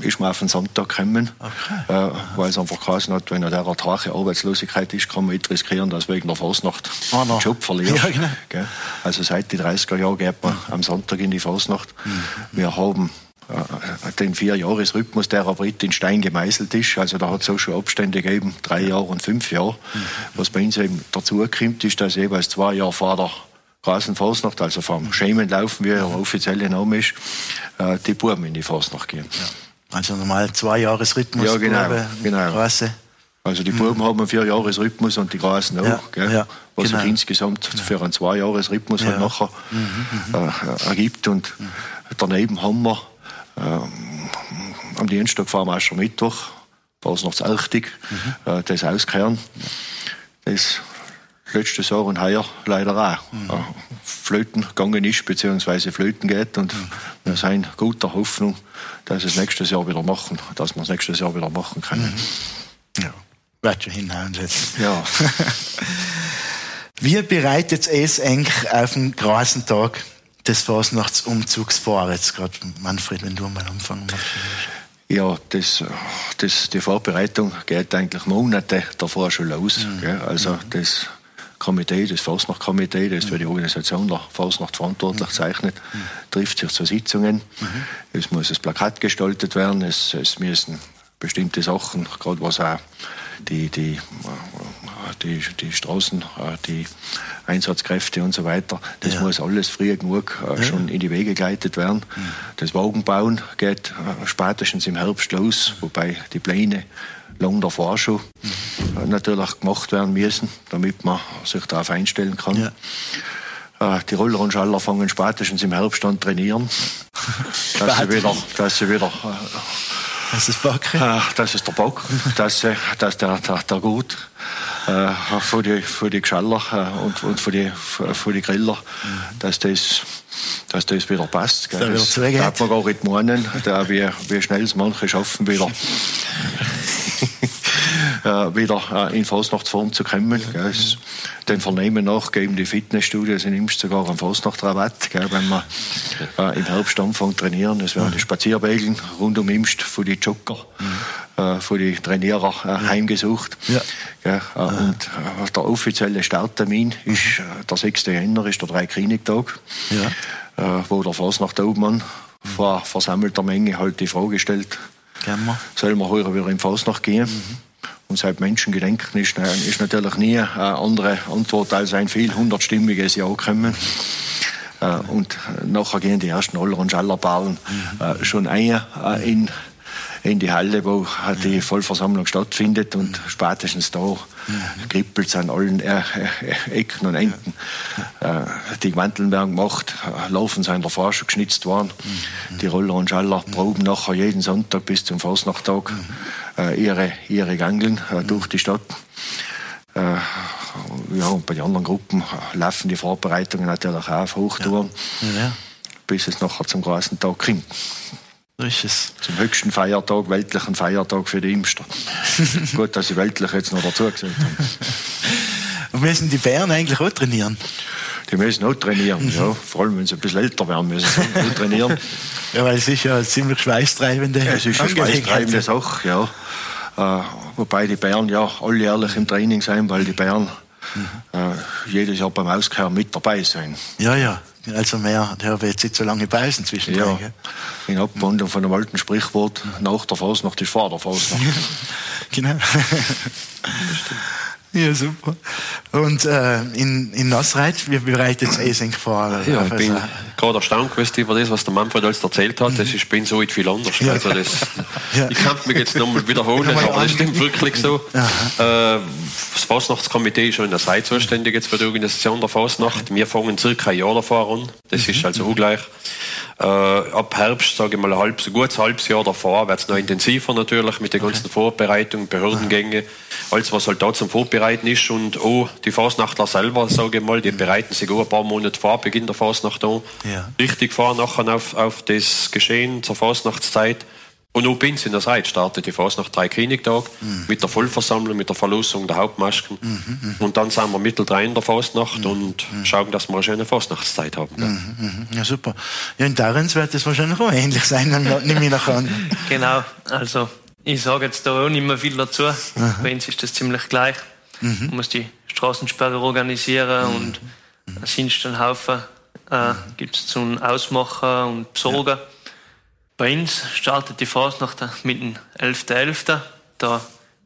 ist man auf den Sonntag gekommen, okay. äh, weil es einfach geheißen hat, wenn eine derart hohe Arbeitslosigkeit ist, kann man nicht riskieren, dass wegen der Fasnacht oh, no. den Job verliert. Ja, genau. Also seit den 30er Jahren geht man am Sonntag in die Fasnacht. Mhm. Wir haben den Vierjahresrhythmus, der aber nicht in Stein gemeißelt ist. Also da hat es auch schon Abstände gegeben, drei Jahre und fünf Jahre. Mhm. Was bei uns eben dazu kommt, ist, dass jeweils zwei Jahre vor der Rasenfasnacht, also vom Schemenlaufen, wie der offizielle Name ist, äh, die Buben in die Fasnacht gehen. Ja. Also normal zwei Jahresrhythmus. Ja, genau. genau. Grasse. Also die Buben mhm. haben einen Vierjahresrhythmus und die Grasen auch, ja, gell? Ja, was genau. sich insgesamt für einen Zweijahresrhythmus ja. halt nachher mhm, mhm. äh, ergibt. Und mhm. daneben haben wir am Dienstag fahren wir schon Mittwoch, Fasnachtselchtig, mhm. äh, das auskehren. Das letztes Jahr und heuer leider auch. Mhm. Flöten gegangen ist, beziehungsweise Flöten geht. Und mhm. wir sind guter Hoffnung, dass wir es nächstes Jahr wieder machen, dass wir es nächstes Jahr wieder machen können. Mhm. Ja, wird schon hinhauen jetzt. Ja. [LAUGHS] Wie bereitet es eng auf den Grasentag des Fasnachtsumzugs? Jetzt gerade, Manfred, wenn du mal anfangen möchtest. Ja, das, das, die Vorbereitung geht eigentlich Monate davor schon los. Mhm. Also mhm. das Komitee, das Fasnachtkomitee, das für die Organisation der Fasnacht verantwortlich mhm. zeichnet, mhm. trifft sich zu Sitzungen. Mhm. Es muss ein Plakat gestaltet werden, es, es müssen bestimmte Sachen, gerade was auch die, die, die, die Straßen, die Einsatzkräfte und so weiter. Das ja. muss alles früh genug äh, schon in die Wege geleitet werden. Mhm. Das Wagenbauen geht äh, spätestens im Herbst los, wobei die Pläne lang davor schon mhm. natürlich gemacht werden müssen, damit man sich darauf einstellen kann. Äh, die Roller und Schaller fangen spätestens im Herbst an trainieren, [LAUGHS] dass sie wieder, dass sie wieder das ist Bock. Das ist der Bock, das, das der, der, der Gut äh, für, die, für die Geschaller äh, und, und für, die, für, die Griller, dass, das, dass das wieder passt. Gell. Das, das darf man gar nicht meinen, da, wie, wie schnell es manche schaffen, wieder, [LAUGHS] äh, wieder äh, in Fasnachtsform zu kommen. Gell. Es, den Vernehmen nach geben die Fitnessstudios in Imst sogar einen Fasnachtrabatt, gell, wenn wir äh, im Herbst anfangen trainieren. Es werden die Spazierwegen rund um Imst für die Jogger. Mhm äh, von den Trainierer äh, heimgesucht. Ja. ja äh, und äh, der offizielle Starttermin ist äh, der 6. Jänner, ist der Dreikönigtag, ja. Äh, wo der Fasnacht-Obmann vor versammelter Menge halt die Frage stellt, soll man heute wieder im Fasnacht gehen? Mhm. Und seit Menschengedenken ist, ist natürlich nie eine andere Antwort als ein viel hundertstimmiges Ja gekommen. Und nachher gehen die ersten Aller- und Schallerballen mhm. schon ein in in die Halle, wo die Vollversammlung stattfindet und spätestens da kribbelt es an allen äh, äh, Ecken und Enden. Äh, die Wandeln werden gemacht, Laufen sind davor schon geschnitzt worden. Die Roller und Schaller proben nachher jeden Sonntag bis zum Fasnachttag äh, ihre, ihre Gangeln durch die Stadt. Ja, und bei den anderen Gruppen laufen die Vorbereitungen natürlich auch auf Hochtouren, ja. Ja. bis es nachher zum großen Tag kommt. So ist es. Zum höchsten Feiertag, weltlichen Feiertag für die Imster. [LAUGHS] Gut, dass sie weltlich jetzt noch dazu gesagt haben. Und müssen die Bären eigentlich auch trainieren? Die müssen auch trainieren, ja. Vor allem, wenn sie ein bisschen älter werden, müssen sie auch trainieren. ja, weil es ist ja eine ziemlich schweißtreibende Es ist eine schweißtreibende Sache, ja. Äh, wobei die Bären ja alljährlich im Training sein, weil die Bären mhm. äh, jedes Jahr beim Auskehren mit dabei sein. Ja, ja. Also mehr, der habe jetzt nicht so lange Pausen zwischen ja. In Abwandlung von einem alten Sprichwort, nach der ist vor der Fasnacht. [LAUGHS] Genau. Ja, super. Und äh, in, in Nasreit, wie bereitet es Esink vor? Ja, ich bin gerade erstaunt gewesen über das, was der Manfred alles erzählt hat. Das ist bin so viel anders. Ja. Also das, ja. Ich kann mich jetzt nochmal wiederholen, aber das stimmt wirklich so. Äh, das Fasnachtskomitee ist schon in der Zeit zuständig jetzt für die Organisation der Fasnacht. Wir fangen circa ein Jahr davor an. Das ist also ungleich. Äh, ab Herbst, sage ich mal, ein halbes, ein gutes halbes Jahr davor, wird es noch intensiver natürlich mit den ganzen Vorbereitungen, Behördengänge, alles was halt da zum Vorbereiten ist und auch die Fasnachtler selber, sage ich mal, die bereiten sich auch ein paar Monate vor Beginn der Fasnacht an. Ja. Richtig vor nachher auf, auf das Geschehen zur Fasnachtszeit. Und auch bei uns in der Zeit startet die Phase nach drei Königtagen mhm. mit der Vollversammlung, mit der Verlosung der Hauptmasken. Mhm, mhm. und dann sind wir mitteldrein in der Fastnacht mhm. und mhm. schauen, dass wir eine schöne Fastnachtszeit haben. Mhm, ja, super. Ja, in Darens wird es wahrscheinlich auch ähnlich sein, nehme ich nach an. [LAUGHS] genau, also ich sage jetzt da auch nicht mehr viel dazu. Bei uns ist das ziemlich gleich. Man muss die Straßensperre organisieren und einen Sinsten Haufen äh, gibt es zum Ausmachen und Besorgen. Ja. Bei uns startet die Fasnacht mit dem 11.11. .11. Da wird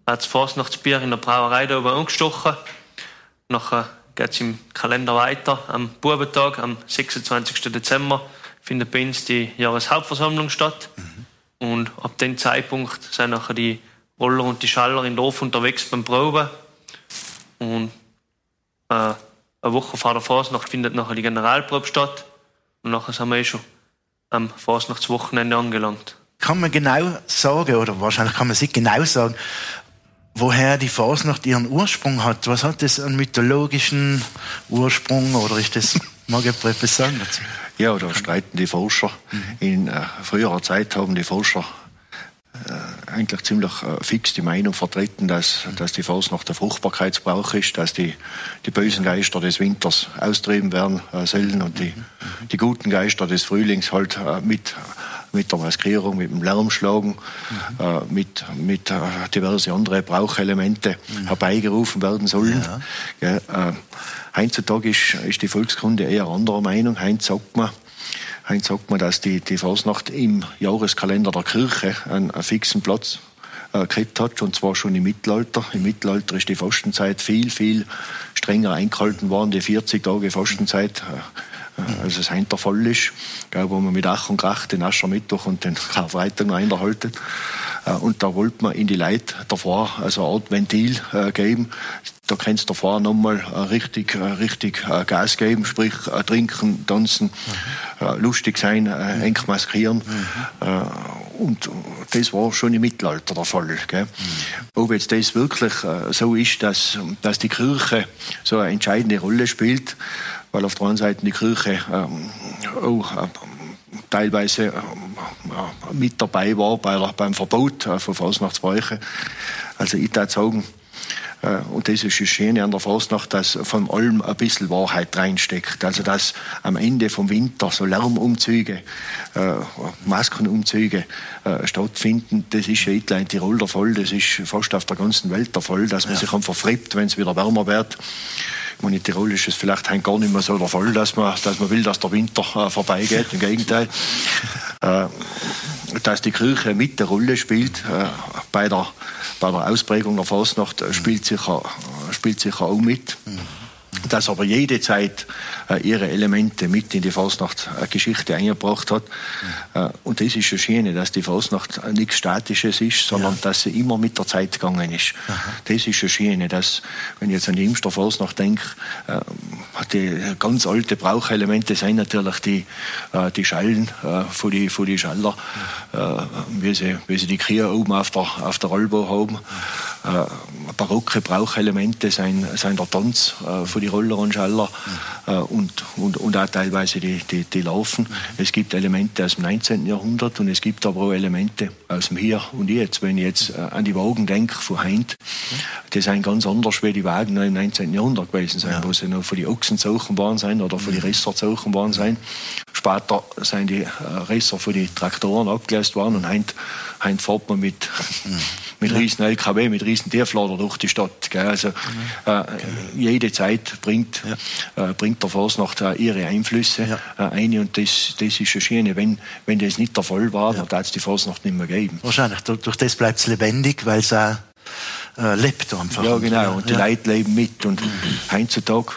das Fasnachtsbier in der Brauerei da oben angestochen. Nachher geht es im Kalender weiter. Am Bubentag, am 26. Dezember, findet bei uns die Jahreshauptversammlung statt. Mhm. Und ab dem Zeitpunkt sind nachher die Roller und die Schaller in Dorf unterwegs beim Proben. Und äh, eine Woche vor der Fasnacht findet nachher die Generalprobe statt. Und nachher sind wir eh schon am Fasnachtswochenende angelangt. Kann man genau sagen, oder wahrscheinlich kann man sich genau sagen, woher die Fasnacht ihren Ursprung hat? Was hat das einen mythologischen Ursprung oder ist das, [LAUGHS] mag ich etwas sagen dazu? Ja, da streiten die Forscher. Mhm. In äh, früherer Zeit haben die Forscher äh, eigentlich ziemlich äh, fix die Meinung vertreten, dass, dass die Fasnacht der Fruchtbarkeitsbrauch ist, dass die, die bösen Geister des Winters austrieben werden äh, sollen und die, die guten Geister des Frühlings halt äh, mit, mit der Maskerung, mit dem Lärmschlagen, mhm. äh, mit, mit äh, diverse andere Brauchelemente mhm. herbeigerufen werden sollen. Ja. Ja, heutzutage ist, ist die Volkskunde eher anderer Meinung. Heinz sagt man, Heinz sagt man, dass die, die Fasnacht im Jahreskalender der Kirche einen, einen fixen Platz äh, gekriegt hat, und zwar schon im Mittelalter. Im Mittelalter ist die Fastenzeit viel, viel strenger eingehalten worden, die 40 Tage Fastenzeit. Äh, äh, als es heute der Fall ist, wo man mit Ach und Krach den Aschermittwoch und den Karfreitag noch einhalten. Äh, und da wollte man in die Leute davor also eine Art Ventil äh, geben. Da kannst du davor nochmal äh, richtig, richtig Gas geben, sprich trinken, tanzen, mhm. lustig sein, mhm. eng maskieren. Mhm. Und das war schon im Mittelalter der Fall. Gell? Mhm. Ob jetzt das wirklich so ist, dass, dass die Kirche so eine entscheidende Rolle spielt, weil auf der einen Seite die Kirche ähm, auch teilweise äh, mit dabei war bei, beim Verbot äh, von Fasnachtsbräuchen. Also ich würde sagen, äh, und das ist das Schöne an der Fasnacht, dass von allem ein bisschen Wahrheit reinsteckt. Also dass am Ende vom Winter so Lärmumzüge, äh, Maskenumzüge äh, stattfinden, das ist ja in Tirol der Fall, das ist fast auf der ganzen Welt der Fall, dass man ja. sich einfach frippt, wenn es wieder wärmer wird. Und in Tirol ist es vielleicht gar nicht mehr so der Fall, dass man, dass man will, dass der Winter äh, vorbeigeht. Im Gegenteil. [LAUGHS] äh, dass die Kirche mit der Rolle spielt äh, bei, der, bei der Ausprägung der Fasnacht, äh, spielt sicher, spielt sicher auch mit. Mhm dass aber jede Zeit äh, ihre Elemente mit in die Fasnachtsgeschichte eingebracht hat. Äh, und das ist das Schöne, dass die Fasnacht nichts Statisches ist, sondern ja. dass sie immer mit der Zeit gegangen ist. Aha. Das ist das Schöne, dass, wenn ich jetzt an die Imster Fasnacht denke, äh, die ganz alte Brauchelemente sind natürlich die, äh, die Schallen äh, von die, von die Schaller, äh, wie, sie, wie sie die Kühe oben auf der, auf der Albo haben. Äh, barocke Brauchelemente sind, sind der Tanz äh, von die Roller und Schaller mhm. äh, und, und, und auch teilweise die, die, die Laufen. Mhm. Es gibt Elemente aus dem 19. Jahrhundert und es gibt aber auch Elemente aus dem Hier und Jetzt. Wenn ich jetzt an die Wagen denke von Heint, mhm. die sind ganz anders, wie die Wagen noch im 19. Jahrhundert gewesen sind, ja. wo sie noch von den Ochsen zogen worden sind oder von den mhm. Resser zogen worden sind. Später sind die Resser von den Traktoren abgelöst worden und Heint, Heint fährt man mit, mhm. [LAUGHS] mit riesen LKW, mit riesen Tieflader durch die Stadt. Gell? Also äh, jede Zeit bringt, ja. äh, bringt der Fasnacht äh, ihre Einflüsse ja. äh, ein und das, das ist schon schön. Wenn, wenn das nicht der Fall war, ja. dann hat es die Fasnacht nicht mehr geben. Wahrscheinlich. Durch das bleibt es lebendig, weil es auch äh, lebt einfach. Ja, genau. Und die ja. Leute leben mit. Und mhm. heutzutage,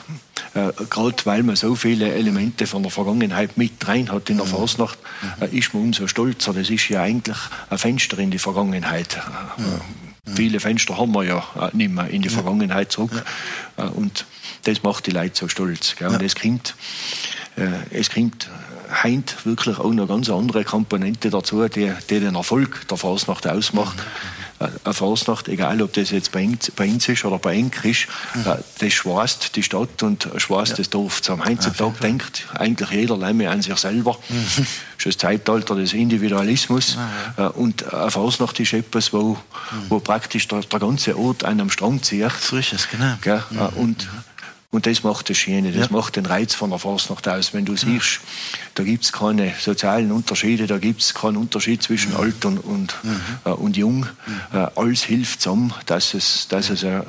äh, gerade weil man so viele Elemente von der Vergangenheit mit rein hat in der mhm. Fasnacht, äh, ist man umso stolzer. Das ist ja eigentlich ein Fenster in die Vergangenheit. Mhm. Viele Fenster haben wir ja äh, nicht mehr in die Vergangenheit zurück. Ja. Äh, und das macht die Leute so stolz. Gell? Und es kommt, äh, es kommt heint wirklich auch noch ganz andere Komponente dazu, die, die den Erfolg der Fasnacht ausmacht. Mhm. Eine Fasnacht, egal ob das jetzt bei uns ist oder bei Enk ist, mhm. das schweißt die Stadt und schweißt ja. das Dorf zusammen. Heutzutage ja, denkt eigentlich jeder Lämme an sich selber. Mhm. Das ist das Zeitalter des Individualismus. Ja, und eine Fasnacht ist etwas, wo, mhm. wo praktisch der, der, ganze Ort einen am Strang zieht. So ist es, genau. Mhm. Und und das macht das Schöne, das ja. macht den Reiz von der Fasnacht aus. Wenn du siehst, da gibt es keine sozialen Unterschiede, da gibt es keinen Unterschied zwischen mhm. alt und, und, mhm. äh, und jung. Mhm. Äh, alles hilft zusammen, dass es, dass es ein,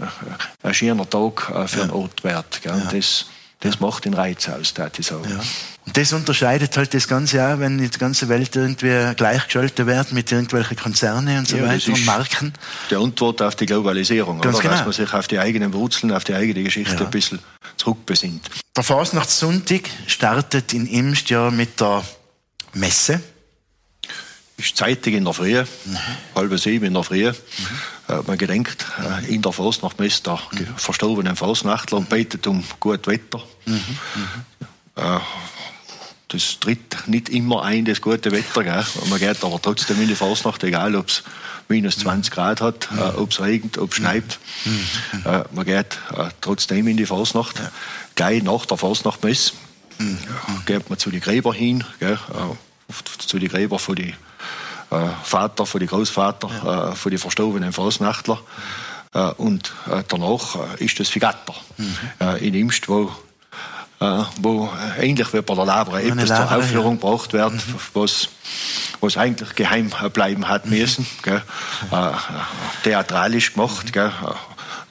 ein schöner Tag äh, für ja. einen Ort wird. Gell? Das, das macht den Reiz aus, würde ich sagen. Und das unterscheidet halt das Ganze auch, wenn die ganze Welt irgendwie gleichgeschaltet wird mit irgendwelchen Konzernen und so ja, weiter und Marken. Die Antwort auf die Globalisierung, Ganz oder? Genau. dass man sich auf die eigenen Wurzeln, auf die eigene Geschichte ja. ein bisschen zurückbesinnt. Der Fasnachtssonntag startet in Imst ja mit der Messe. Ist zeitig in der Früh, mhm. halb sieben in der Früh. Mhm. Äh, man gedenkt äh, in der Fasnachtmesse der mhm. verstorbenen Fasnachtler und betet um gut Wetter. Mhm. Äh, das tritt nicht immer ein, das gute Wetter. Gell? Man geht aber trotzdem in die Fasnacht, egal ob es minus 20 Grad hat, mhm. äh, ob es regnet, ob es schneit. Mhm. Äh, man geht äh, trotzdem in die Fasnacht. Ja. Gleich nach der Fasnachtmesse mhm. geht man zu den Gräber hin, gell? Äh, zu den Gräber von den Vater, von den Großvater, ja. Äh, von den verstorbenen Fasnachtler. und danach ist das Figatter mhm. in Imst, wo äh, wo ähnlich wie bei der Labra etwas zur Aufführung ja. gebracht wird, mhm. was, was eigentlich geheim bleiben hat müssen. Gell. [LAUGHS] Äh, theatralisch gemacht. Gell.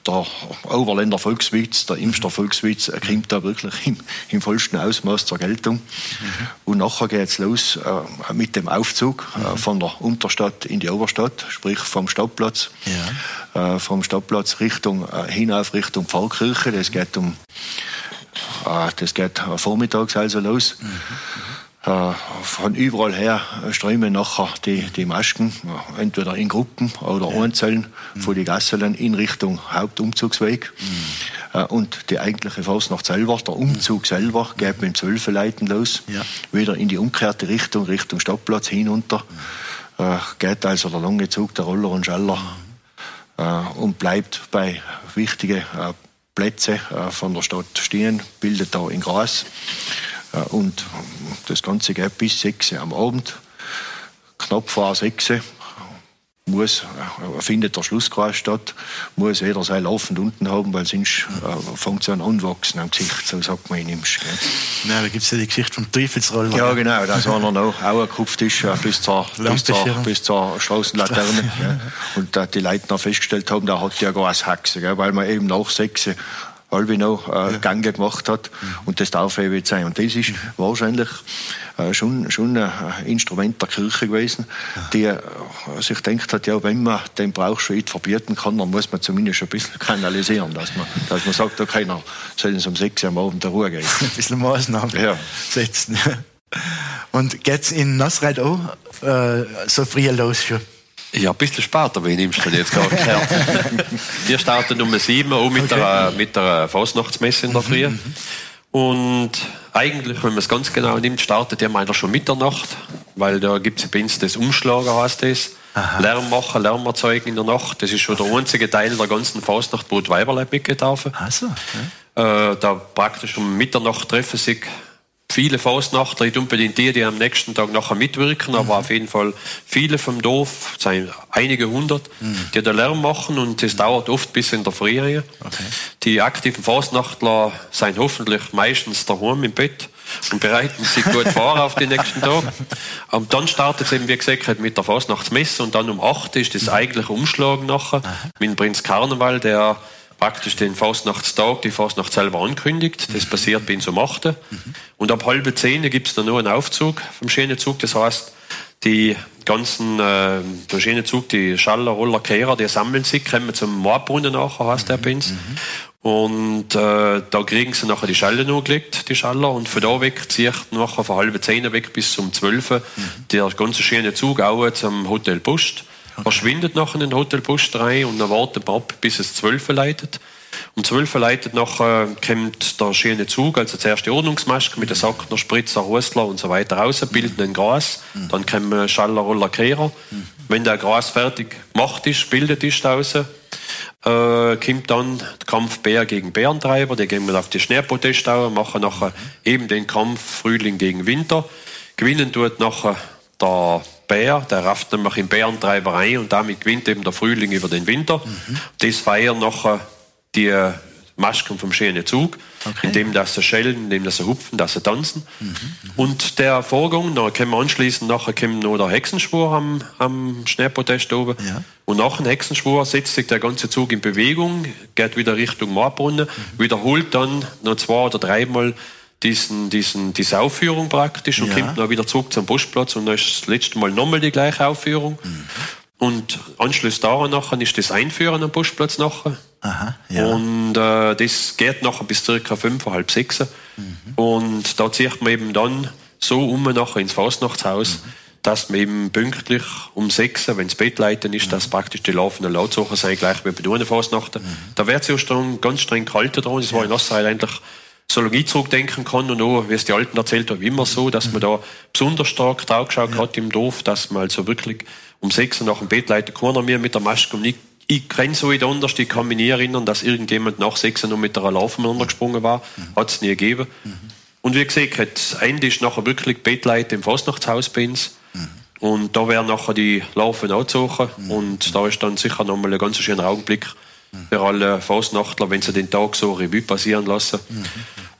Der Overländer Volkswitz, der Imster Volkswitz, kommt da wirklich im, im vollsten Ausmaß zur Geltung. Mhm. Und nachher geht es los äh, mit dem Aufzug äh, von der Unterstadt in die Oberstadt, sprich vom Stadtplatz. Ja. Äh, vom Stadtplatz Richtung, äh, hinauf Richtung Pfarrkirche. Das geht um Ah, das geht vormittags also los. Mhm. Von überall her strömen nachher die, die Masken, entweder in Gruppen oder ja. einzeln, mhm. von den Gassen in Richtung Hauptumzugsweg. Mhm. Äh, und die eigentliche Fasnacht selber, der Umzug selber, geht mit dem Zwölfeleiten los. Ja. Wieder in die umgekehrte Richtung, Richtung Stadtplatz hinunter. Mhm. Geht also der lange Zug der Roller und Schaller mhm. und bleibt bei wichtigen Plätze äh, von der Stadt stehen, bildet da in Gras. Äh, und das Ganze geht bis 6 am Abend. Knapp vor 6 muss, äh, findet der Schlusskreis statt, muss jeder sein laufend unten haben, weil sonst äh, fängt es an anwachsen am Gesicht, so sagt man in Imsch. Nein, da gibt es ja die Geschichte vom Teufelsroller. Ja, genau, da ist einer noch [LAUGHS] auch gekupft ist, äh, bis, zur, bis, zur, bis zur Straßenlaterne. ja. [LAUGHS] Und da die Leute noch festgestellt haben, da hat ja gar eine Hexe, weil man eben nach sechs halbe noch äh, ja. Gange gemacht hat. Mhm. Und das darf ewig sein. Und das ist mhm. wahrscheinlich äh, schon, schon ein Instrument der Kirche gewesen, die äh, sich denkt hat, ja, wenn man den Brauchschritt verbieten kann, dann muss man zumindest ein bisschen kanalisieren, dass man, dass man sagt, okay, dann soll es um sechs Uhr am Abend der Ruhe gehen. [LAUGHS] ein bisschen Maßnahmen ja. setzen. Und geht's in Nasreit auch äh, so früh los schon? Ja, ein bisschen später, wie nimmst du denn jetzt gerade [LAUGHS] gehört? Wir starten um sieben Uhr mit, okay. der, mit der Fasnachtsmesse in der Früh. Mhm. Und eigentlich, wenn man es ganz genau nimmt, startet der meiner schon Mitternacht, weil da gibt es bei uns das Umschlagen, heißt das. Aha. Lärm machen, Lärm erzeugen in der Nacht. Das ist schon der einzige Teil der ganzen Fasnacht, wo die Weiberleib mitgehen dürfen. Ach so, ja. äh, da praktisch um Mitternacht treffen sich viele Faustnachtler, nicht unbedingt die, die am nächsten Tag nachher mitwirken, mhm. aber auf jeden Fall viele vom Dorf, sind einige hundert, mhm. die da Lärm machen und das dauert oft bis in der Früh. Okay. Die aktiven Faustnachtler sind hoffentlich meistens daheim im Bett und bereiten sich gut vor auf den nächsten Tag. Und dann startet es eben, wie gesagt, mit der Fastnachtsmesse und dann um 8 ist das eigentliche Umschlag nachher mit dem Prinz Karneval, der praktisch den Fastnachtstag, die Fastnacht selber ankündigt. Das mhm. passiert bei uns um 8. Mhm. Und ab halb zehn gibt es dann nur einen Aufzug vom Schönenzug. Das heißt, die ganzen äh, der schöne Zug, die Schaller, Roller, Kehrer, die sammeln sich, kommen zum Moorbrunnen nachher, heißt der bei uns. Und äh, da kriegen sie nachher die Schalle gelegt, die Schaller, und von da weg zieht nachher von halbe zehn weg bis zum zwölf der ganze schöne Zug auch zum Hotel Post. Okay. Verschwindet nachher in den Hotel Post rein und dann wartet man ab, bis es zwölf leitet. Um zwölf leitet nachher kommt der schöne Zug, also zuerst die Ordnungsmaske mit der Sackner, Spritzer, Hustler und so weiter raus, bilden ein Gras, dann kommen Schaller, Roller, Kehrer. Wenn der Gras fertig gemacht ist, bildet ist raus, äh, kommt dann der Kampf Bär gegen Bärentreiber, die gehen wir auf die Schneeprotest machen nachher eben den Kampf Frühling gegen Winter. Gewinnen tut nachher der Bär, der rafft nämlich im Bärentreiber ein und damit gewinnt eben der Frühling über den Winter. Mhm. Das feiern nachher die Masken vom schönen Zug, okay. indem dass sie schellen, indem dass sie hupfen, dass sie tanzen. Mhm. Und der Vorgang, da können wir anschließen, nachher kommt noch der Hexenschwur am, am Schneepodest oben. Ja. Und nach dem Hexenschwur setzt sich der ganze Zug in Bewegung, geht wieder Richtung Moorbrunnen, mhm. wiederholt dann noch zwei oder dreimal diesen, diesen, diese Aufführung praktisch und ja. kommt dann wieder zurück zum Postplatz und dann ist das letzte Mal nochmal die gleiche Aufführung. Mhm. Und Anschluss daran nachher ist das Einführen am Postplatz nachher. Aha, ja. Und äh, das geht nachher bis circa fünf, halb sechs. Mhm. Und da zieht man eben dann so um nachher ins Fastnachtshaus, mhm. dass man eben pünktlich um sechs, wenn das Bett leiten ist, mhm. dass praktisch die laufenden Lautsachen sind, gleich wie bei der Fastnacht. Mhm. Da wird es ja streng, ganz streng kalt dran. Das ja. war in Ostzeit eigentlich ich zurückdenken kann und auch, wie es die Alten erzählt haben, immer so, dass man da besonders stark drauf geschaut ja. hat im Dorf, dass man also wirklich um sechs nach dem Bett leitet keiner mehr mit der Maske und ich, ich kenne so nicht anders, ich kann mich nie erinnern, dass irgendjemand nach sechs noch mit der Alarm miteinander gesprungen war, mhm. hat es nie gegeben. Mhm. Und wie gesagt, das Ende ist nachher wirklich Bettleiter im Fastnachtshaus bei uns. Und da werden nachher die Laufen angezogen mhm. und da ist dann sicher nochmal ein ganz schöner Augenblick für alle Fastnachtler, wenn sie den Tag so Revue passieren lassen. Mhm.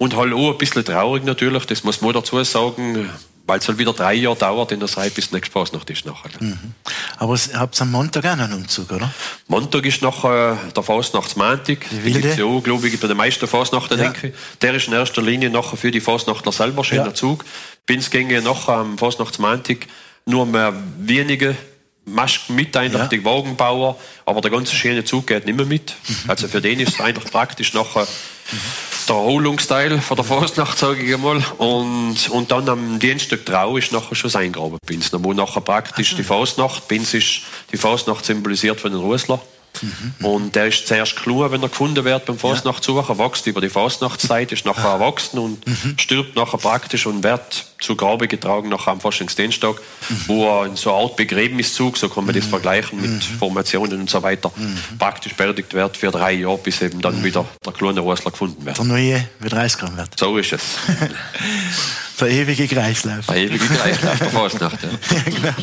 Und halt auch ein bisschen traurig natürlich, das muss man dazu sagen, weil es halt wieder drei Jahre dauert in der Zeit, bis nächste Fasnacht ist nachher. Mhm. Aber habt ihr am Montag auch einen Umzug, oder? Montag ist nachher der Fasnachtsmontag. Die gibt ja glaube ich, bei den meisten Fasnachten, ja. denke ich. Der ist in erster Linie nachher für die Fasnachtler selber schöner ja. Zug. Bin es ginge nachher am Fasnachtsmontag nur mehr wenige Masken mit, eigentlich ja. die Wagenbauer, aber der ganze schöne Zug geht nicht mehr mit. Mhm. Also für den ist es eigentlich praktisch nachher der Erholungsteil von der Fastnacht, sage ich einmal. Und, und dann am Dienstag Trau ist nachher schon das Eingraben-Pins. Wo nachher praktisch die Fastnacht, Pins ist die Fastnacht symbolisiert von den Russler. Mhm. Und der ist zuerst klar, wenn er gefunden wird beim Fastnachtsucher, wächst über die Fastnachtszeit, ist nachher erwachsen und mhm. stirbt nachher praktisch und wird zu Grabe getragen nachher am Faschingsdienstag, mhm. wo er in so eine Art Begräbniszug, so kann man das mhm. vergleichen mit mhm. Formationen und so weiter, mhm. praktisch beerdigt wird für drei Jahre, bis eben dann wieder der kleine Rosler gefunden wird. Der neue wieder rausgekommen wird. So ist es. [LAUGHS] der ewige Kreislauf. Der ewige Kreislauf der [LAUGHS] Fastnacht, ja. ja genau.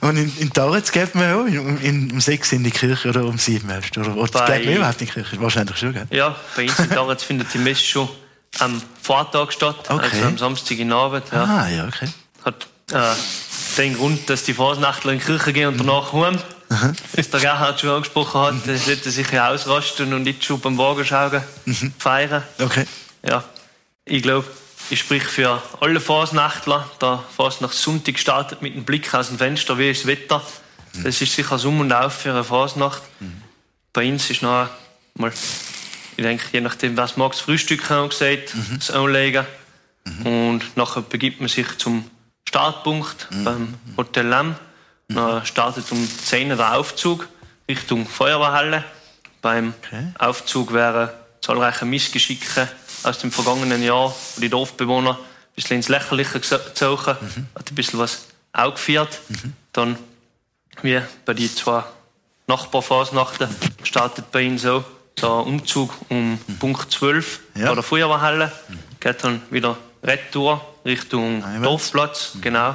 Und in, in Taritz geht man ja um, in, um sechs in die Kirche oder um sieben erst. Oder, oder bei, geht man überhaupt in die Kirche? Wahrscheinlich schon, gell? Ja, bei uns in Taritz [LAUGHS] findet die Messe schon am Vortag statt, okay. also am Samstag in Abend. Ja. Ah, ja, okay. Hat äh, den Grund, dass die Fasnachtler in die Kirche gehen und danach heim. Aha. Ist der Gerhard schon angesprochen hat, mhm. sollte sich ja ausrasten und nicht schon beim Wagenschauen mhm. feiern. Okay. Ja, ich glaube, ich spreche für alle Fasnachtler. Der Fasnachtssonntag startet mit einem Blick aus dem Fenster, wie ist das Wetter. Das ist sicher Summ und Auf für eine Fasnacht. Mhm. Bei uns ist noch mal, ich denke, je nachdem, was mag, das Frühstück haben gesagt, mhm. das Anlegen. Mhm. Und nachher begibt man sich zum Startpunkt mhm. beim Hotel Lamm. Mhm. Dann startet um 10 Uhr der Aufzug Richtung Feuerwehrhalle. Beim okay. Aufzug wären zahlreiche Missgeschicke aus dem vergangenen Jahr, wo die Dorfbewohner ein bisschen ins Lächerliche gezogen, mhm. hat ein bisschen was aufgeführt. Mhm. Dann, wie bei den zwei Nachbarfasnachten, startet bei ihnen so der Umzug um mhm. Punkt 12 ja. bei der Feuerwehrhalle, mhm. geht dann wieder retour Richtung Nein, Dorfplatz, mhm. genau.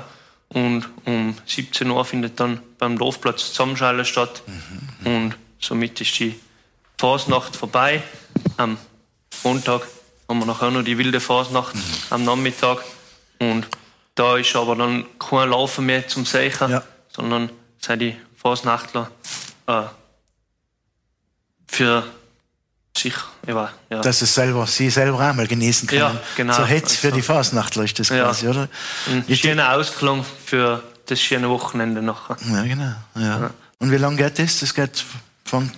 Und um 17 Uhr findet dann beim Dorfplatz Zusammenschallen statt. Mhm. Und somit ist die Fasnacht vorbei. Am Montag haben wir nachher noch die wilde Fasnacht mhm. am Nachmittag. Und da ist aber dann kein Laufen mehr zum Sehen, ja. sondern sind die Fasnachtler äh, für sich, ja, ja. Dass es selber, sie selber einmal genießen können. Ja, genau. So Hetz für also, die Fasnachtler ist das quasi, ja. oder? Ein schöner Ausklang für das schöne Wochenende nachher. Ja, genau. Ja. Und wie lange geht das? Das geht von,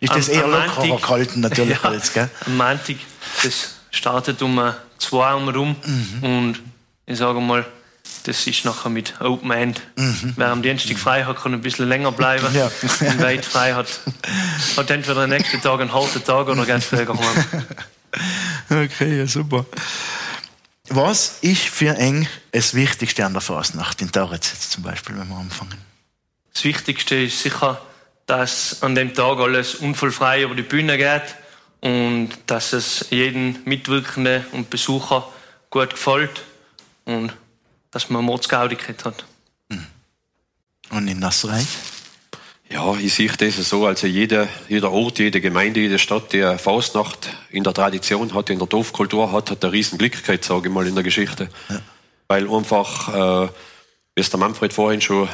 ist das am, eher lockerer gehalten natürlich [LAUGHS] ja, als, gell? Am Montag, das startet um zwei Uhr rum mhm. und ich sage mal, das ist nachher mit Open End. Mhm. Wer am Dienstag frei hat, kann ein bisschen länger bleiben. [LAUGHS] Ja. Und weit frei hat, hat entweder den nächsten Tag einen harten Tag oder geht früher heim. [LAUGHS] Okay, ja, super. Was ist für eng das Wichtigste an der Fasnacht in Taritz jetzt zum Beispiel, wenn wir anfangen? Das Wichtigste ist sicher, dass an dem Tag alles unfallfrei über die Bühne geht und dass es jedem Mitwirkenden und Besucher gut gefällt und dass man Mordsgaudigkeit hat. Hm. Und in Nasserei? Ja, ich sehe das so, also jeder, jeder Ort, jede Gemeinde, jede Stadt, die eine Faustnacht in der Tradition hat, in der Dorfkultur hat, hat eine riesen Glücklichkeit, sage ich mal, in der Geschichte. Ja. Weil einfach, äh, wie es der Manfred vorhin schon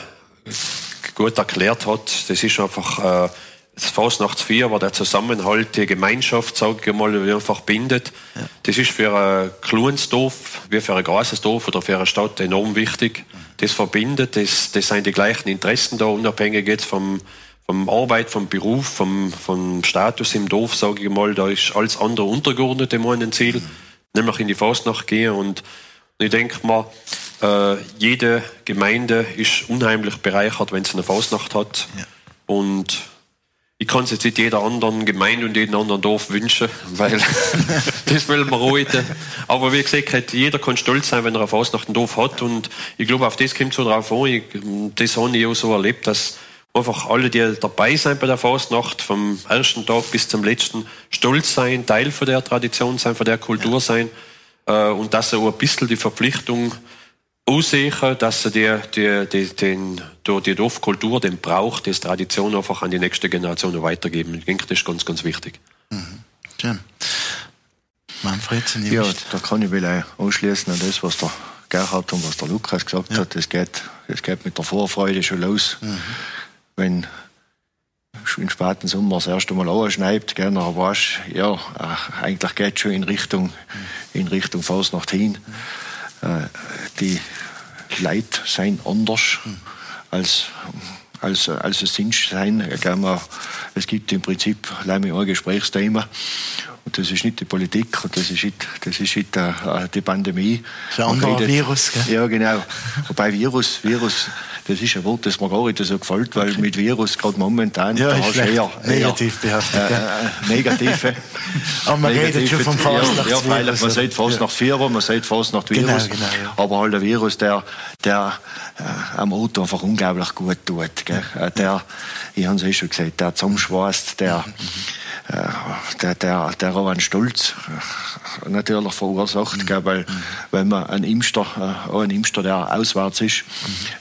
gut erklärt hat, das ist einfach, äh, das Fastnachtsfeier, war der Zusammenhalt, die Gemeinschaft, sage ich mal, einfach bindet. Ja. Das ist für ein kleines Dorf, wie für ein großes Dorf oder für eine Stadt enorm wichtig. Das verbindet, das, das sind die gleichen Interessen da, unabhängig jetzt vom, vom Arbeit, vom Beruf, vom, vom Status im Dorf, sage ich mal, da ist alles andere untergeordnet dem einen Ziel, mhm. nämlich in die Fastnacht gehen und ich denke mal, äh, jede Gemeinde ist unheimlich bereichert, wenn sie eine Faustnacht hat. Ja. Und ich kann es jetzt nicht jeder anderen Gemeinde und jedem anderen Dorf wünschen, weil [LAUGHS] das will man heute. Aber wie gesagt, jeder kann stolz sein, wenn er eine Faustnacht ein Dorf hat. Und ich glaube, auf das kommt so drauf an. Ich, das habe ich auch so erlebt, dass einfach alle, die dabei sind bei der Faustnacht, vom ersten Tag bis zum letzten, stolz sein, Teil von der Tradition sein, von der Kultur sein. Äh, und dass sie auch ein bisschen die Verpflichtung aussichern, dass sie die, die, die, den, die Dorfkultur, den Brauch, die Tradition einfach an die nächste Generation weitergeben. Ich denke, das ist ganz, ganz wichtig. Mhm. Schön. Manfred, Ja, da kann ich will anschließen an das, was der Gerhard und was der Lukas gesagt ja. hat. Es geht, es geht mit der Vorfreude schon los. Mhm. Wenn im späten Sommer das erste Mal anschneit, gerne aber weißt, ja, eigentlich geht es schon in Richtung, in Richtung Fasnacht hin. Mhm. Die Leute sind anders als, als, als es sind. Es gibt im Prinzip ein Gesprächsthema. Und das ist nicht die Politik und das ist nicht, das ist nicht äh, die Pandemie. Das ist ein Virus, gell? Ja, genau. Wobei Virus, Virus, das ist ein Wort, das mir gar nicht so gefällt, weil mit Virus gerade momentan ja, da hast eher, negativ behaftet. Äh, äh, negative. [LAUGHS] Aber man negative, redet schon vom Fastnacht. Ja, ja, weil man sagt Fastnachtsvierer, ja. man sagt Fastnachtvirus. Genau, genau, ja. Aber halt ein Virus, der, der äh, am Auto einfach unglaublich gut tut. Gell? Äh, der, ich habe es eh schon gesagt, der zusammenschweißt, der, mhm. Äh, der, der, der auch einen Stolz äh, natürlich verursacht, mhm. gell? weil wenn man einen Imster, äh, ein Imster, der auswärts ist,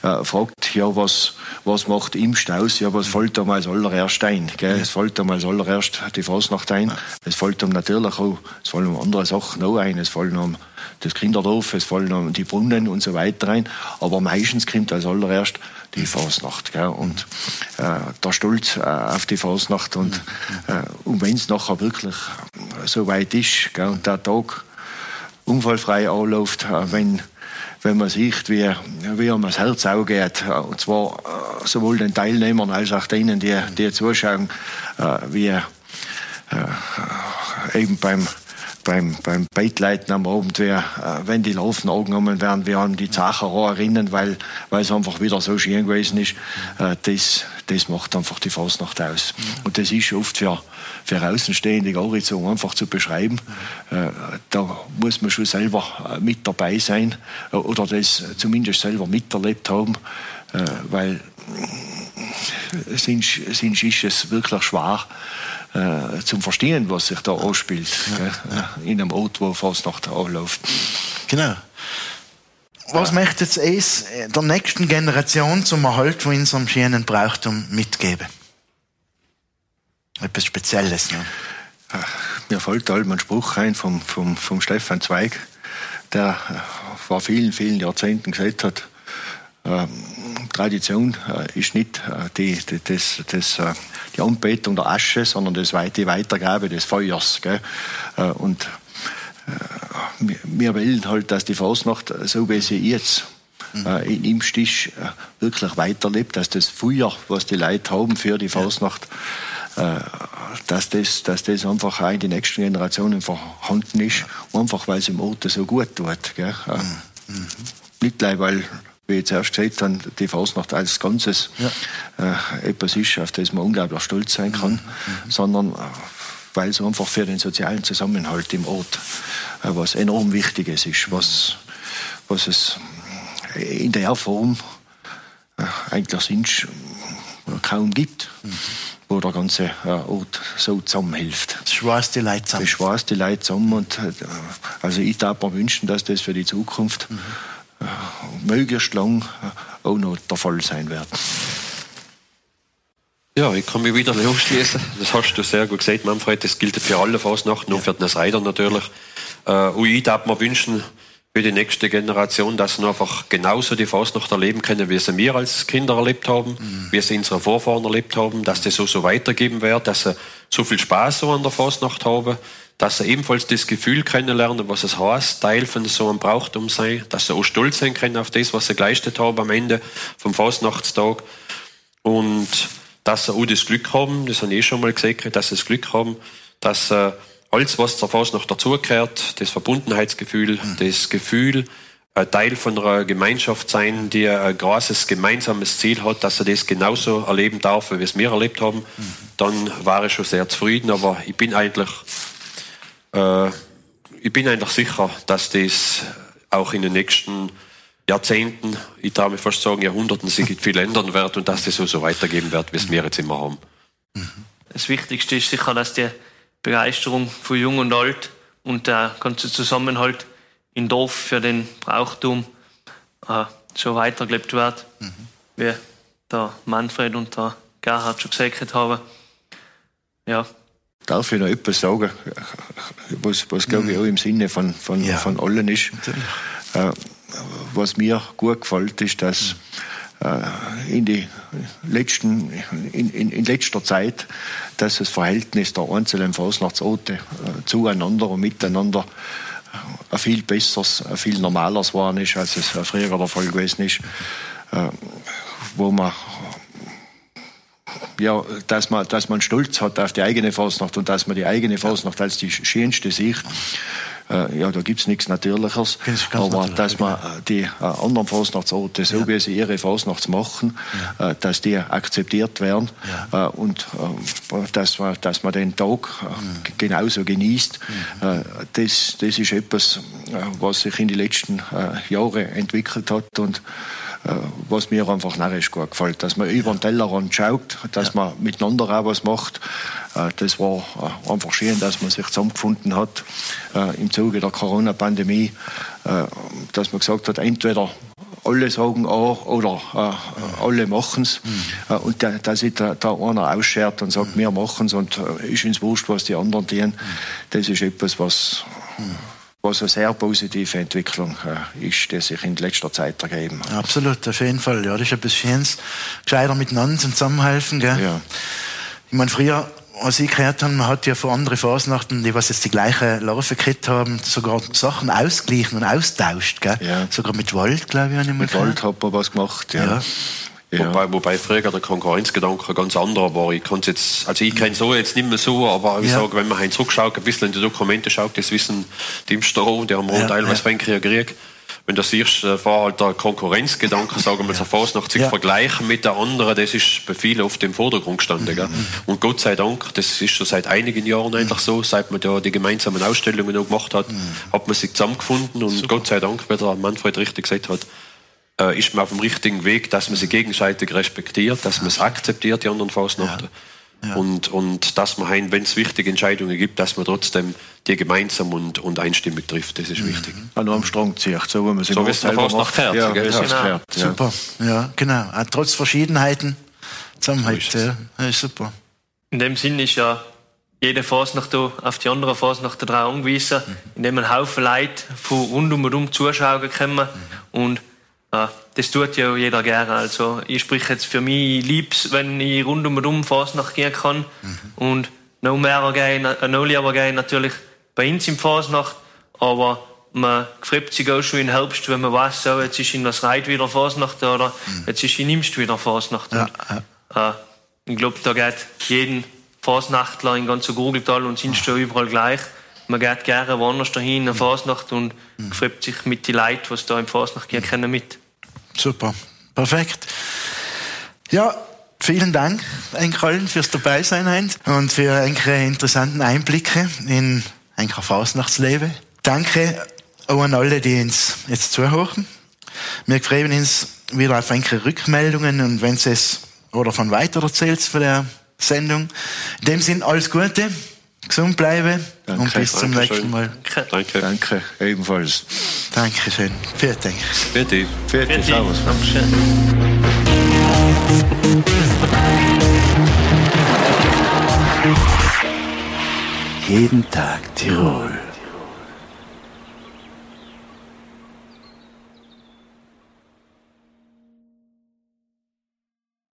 mhm. äh, fragt, ja, was, was macht Imst aus? Ja, was fällt ihm als allererst ein? Gell? Es fällt ihm als allererst die Fasnacht ein. Es fällt ihm natürlich auch, es fallen andere Sachen auch ein. Es fallen ihm das Kinderdorf, es fallen die Brunnen und so weiter ein. Aber meistens kommt als allererst die Fasnacht. Gell? Und äh, der Stolz äh, auf die Fasnacht. Und, äh, und wenn es nachher wirklich so weit ist gell? und der Tag unfallfrei anläuft, äh, wenn wenn man sieht, wie, wie um das Herz geht. Und zwar äh, sowohl den Teilnehmern als auch denen, die, die zuschauen, äh, wie äh, eben beim beim, beim Beitleiten am Abend, wer, wenn die Laufen angenommen werden, wir an die Zacherer erinnern, weil, es einfach wieder so schön gewesen ist. Das, das macht einfach die Fasnacht aus. Und das ist oft für, für Außenstehende gar nicht so einfach zu beschreiben. Äh, da muss man schon selber äh, mit dabei sein äh, oder das zumindest selber miterlebt haben, weil sonst, sonst ist es wirklich schwer äh, zum Verstehen, was sich da anspielt ja, ja. in einem Ort, wo fast nach anläuft. Genau. Was ja. möchte jetzt es der nächsten Generation zum Erhalt von unserem schönen Brauchtum mitgeben? Etwas Spezielles. Ne? Mir fällt halt ein Spruch ein vom, vom, vom Stefan Zweig, der vor vielen, vielen Jahrzehnten gesagt hat, äh, Tradition äh, ist nicht äh, die, die, das, das, äh, die Anbetung der Asche, sondern das, die Weitergabe des Feuers. Gell? Und wir wollen halt, dass die Fasnacht, so wie sie jetzt mhm. in Imst ist, äh, wirklich weiterlebt, dass das Feuer, was die Leute haben für die Fasnacht, dass, das, dass das einfach auch in die nächsten Generationen vorhanden ist, einfach weil es im Ort so gut tut. Gell? Mhm. mhm. Nicht gleich, weil wie ich zuerst gesagt habe, die Fasnacht als Ganzes ja. äh, etwas ist, auf das man unglaublich stolz sein kann, mhm. mhm. sondern äh, weil es einfach für den sozialen Zusammenhalt im Ort äh, was enorm Wichtiges ist, was, was es in der Form äh, eigentlich sonst kaum gibt. Mhm. wo der ganze äh, Ort so zusammenhilft. Das die Leute zusammen. Das die Leute zusammen. Und, also ich darf mir wünschen, dass das für die Zukunft mhm. Möglichst lang auch noch der Fall sein wird. Ja, ich kann mich wieder anschließen. Das hast du sehr gut gesagt, Manfred. Das gilt für alle Fasnachten, nur ja. für den Reiter natürlich. Äh, und ich darf mir wünschen, für die nächste Generation, dass sie einfach genauso die Fasnacht erleben können, wie sie wir als Kinder erlebt haben, mhm. wie sie unsere Vorfahren erlebt haben, dass das so, so weitergeben wird, dass sie so viel Spaß so an der Fasnacht haben, dass sie ebenfalls das Gefühl kennenlernen, was es heißt, Teil von so einem Brauchtum sein, dass sie auch stolz sein können auf das, was sie geleistet haben am Ende vom Fasnachtstag und dass sie auch das Glück haben, das habe ich eh schon mal gesagt, dass sie das Glück haben, dass äh, alles, was zur Faust noch dazugehört, das Verbundenheitsgefühl, mhm. das Gefühl, ein Teil von einer Gemeinschaft sein, die ein großes gemeinsames Ziel hat, dass er das genauso erleben darf, wie wir es wir erlebt haben, mhm. dann war ich schon sehr zufrieden. Aber ich bin eigentlich, äh, ich bin eigentlich sicher, dass das auch in den nächsten Jahrzehnten, ich darf mir fast sagen Jahrhunderten, sich viel ändern wird und dass das so, so weitergeben wird, wie es wir jetzt immer haben. Das Wichtigste ist sicher, dass die Begeisterung für Jung und Alt und der ganze Zusammenhalt im Dorf für den Brauchtum äh, so weitergelebt wird, mhm. wie der Manfred und der Gerhard schon gesagt haben. Ja. Darf ich noch etwas sagen, was, was glaube ich mhm. auch im Sinne von, von, ja. von allen ist? Äh, was mir gut gefällt, ist, dass äh, in, die letzten, in, in, in, letzter Zeit, dass das Verhältnis der einzelnen Fasnachtsorte äh, zueinander und miteinander ein viel besseres, ein viel normaleres geworden ist, als es früher der Fall gewesen ist, äh, wo man ja, dass man, dass man Stolz hat auf die eigene Fasnacht und dass man die eigene Fasnacht als die schönste sieht äh, ja, da gibt es nichts Natürliches. Aber natürlich, dass man äh, die äh, anderen Fasnachtsorte, so ja. wie sie ihre Fasnachts machen, ja. äh, dass die akzeptiert werden ja. Und dass, man, dass man den Tag mhm. genauso genießt. Mhm. das, das ist etwas, was sich in den letzten Jahren entwickelt hat und was mir einfach narrisch gut gefällt, dass man über den Tellerrand schaut, dass man miteinander auch was macht äh, das war äh, einfach schön, dass man sich zusammengefunden hat äh, im Zuge der Corona-Pandemie, dass man gesagt hat, entweder alle sagen auch oder äh, alle machen es. Mhm. und da, dass sich da, da einer ausschert und sagt, mhm. wir machen es und äh, ist uns wurscht, was die anderen tun, mhm. das ist etwas, was, mhm. Was eine sehr positive Entwicklung äh, ist, die sich in letzter Zeit ergeben hat. Absolut, auf jeden Fall. Ja, das ist etwas Schönes. Gescheiter miteinander zusammenhelfen. Gell? Ja. Ich meine, früher als ich gehört habe, man hat ja von anderen Fasnachten, die was jetzt die gleiche Larve gekriegt haben, sogar Sachen ausgeglichen und austauscht, gell? Ja. Sogar mit Wald, glaube ich, habe ich mal Mit Wald hat man was gemacht, ja. ja. Ja. Wobei, wobei früher der Konkurrenzgedanke ganz anderer war. Ich kann jetzt, also ich kenne so jetzt nicht mehr so, aber ich ja. sage, wenn man ein zurückschaut, ein bisschen in die Dokumente schaut, das wissen die im Stau, die haben ja, teilweise ja. Krieg wenn du siehst, äh, war halt der Konkurrenzgedanke, sagen wir so fast noch sich ja. vergleichen mit der anderen, das ist bei vielen oft im Vordergrund gestanden. Gell? Mhm. Und Gott sei Dank, das ist schon seit einigen Jahren eigentlich so, seit man da die gemeinsamen Ausstellungen noch gemacht hat, mhm. hat man sich zusammengefunden und Super. Gott sei Dank, wie der Manfred richtig gesagt hat, äh, ist man auf dem richtigen Weg, dass man sich gegenseitig respektiert, dass man es akzeptiert, die anderen Fasnachten. Ja. Ja. Und, und dass man, wenn es wichtige Entscheidungen gibt, dass man trotzdem die gemeinsam und, und einstimmig trifft. Das ist mhm. wichtig. An einem Strang zieht, so wie man so wie es fast nach Herz, ja, genau. ja. Super, ja, genau. Auch trotz Verschiedenheiten Zusammenhalt, so ist ja, ist super. In dem Sinn ist ja jede Fasnacht auf die andere Fasnacht drauf angewiesen, mhm. indem ein Haufen Leute von rund um und um zuschauen können mhm. und das tut ja jeder gerne. Also ich spreche jetzt für mich liebs, wenn ich rund um und um Fasnacht gehen kann. Mhm. Und noch mehr gehen, noch lieber gehen natürlich bei uns im Fasnacht. Aber man freut sich auch schon im Herbst, wenn man weiß, so, jetzt ist in das Reit wieder Fasnacht oder mhm. jetzt ist in Imst wieder Fasnacht. Ja, ja. Äh, ich glaube, da geht jeden Fasnachtler in ganz Gurgeltal und sind schon überall gleich. Man geht gerne woanders dahin in der Fasnacht und mhm. freut sich mit den Leuten, was da im Fasnacht gehen können, mit. Super, perfekt. Ja, vielen Dank, Enkeln, fürs Dabeisein und für einige interessanten Einblicke in ein Fasnachtsleben. Danke auch an alle, die uns jetzt zuhören. Wir freuen uns wieder auf einige Rückmeldungen und wenn es oder von weiter erzählt von der Sendung. In dem Sinn alles Gute, gesund bleiben Danke. und bis zum nächsten Mal. Danke. Danke, ebenfalls. Dankeschön. Vielen Dank. Bitte. Vielen Dank. Jeden Tag Tirol.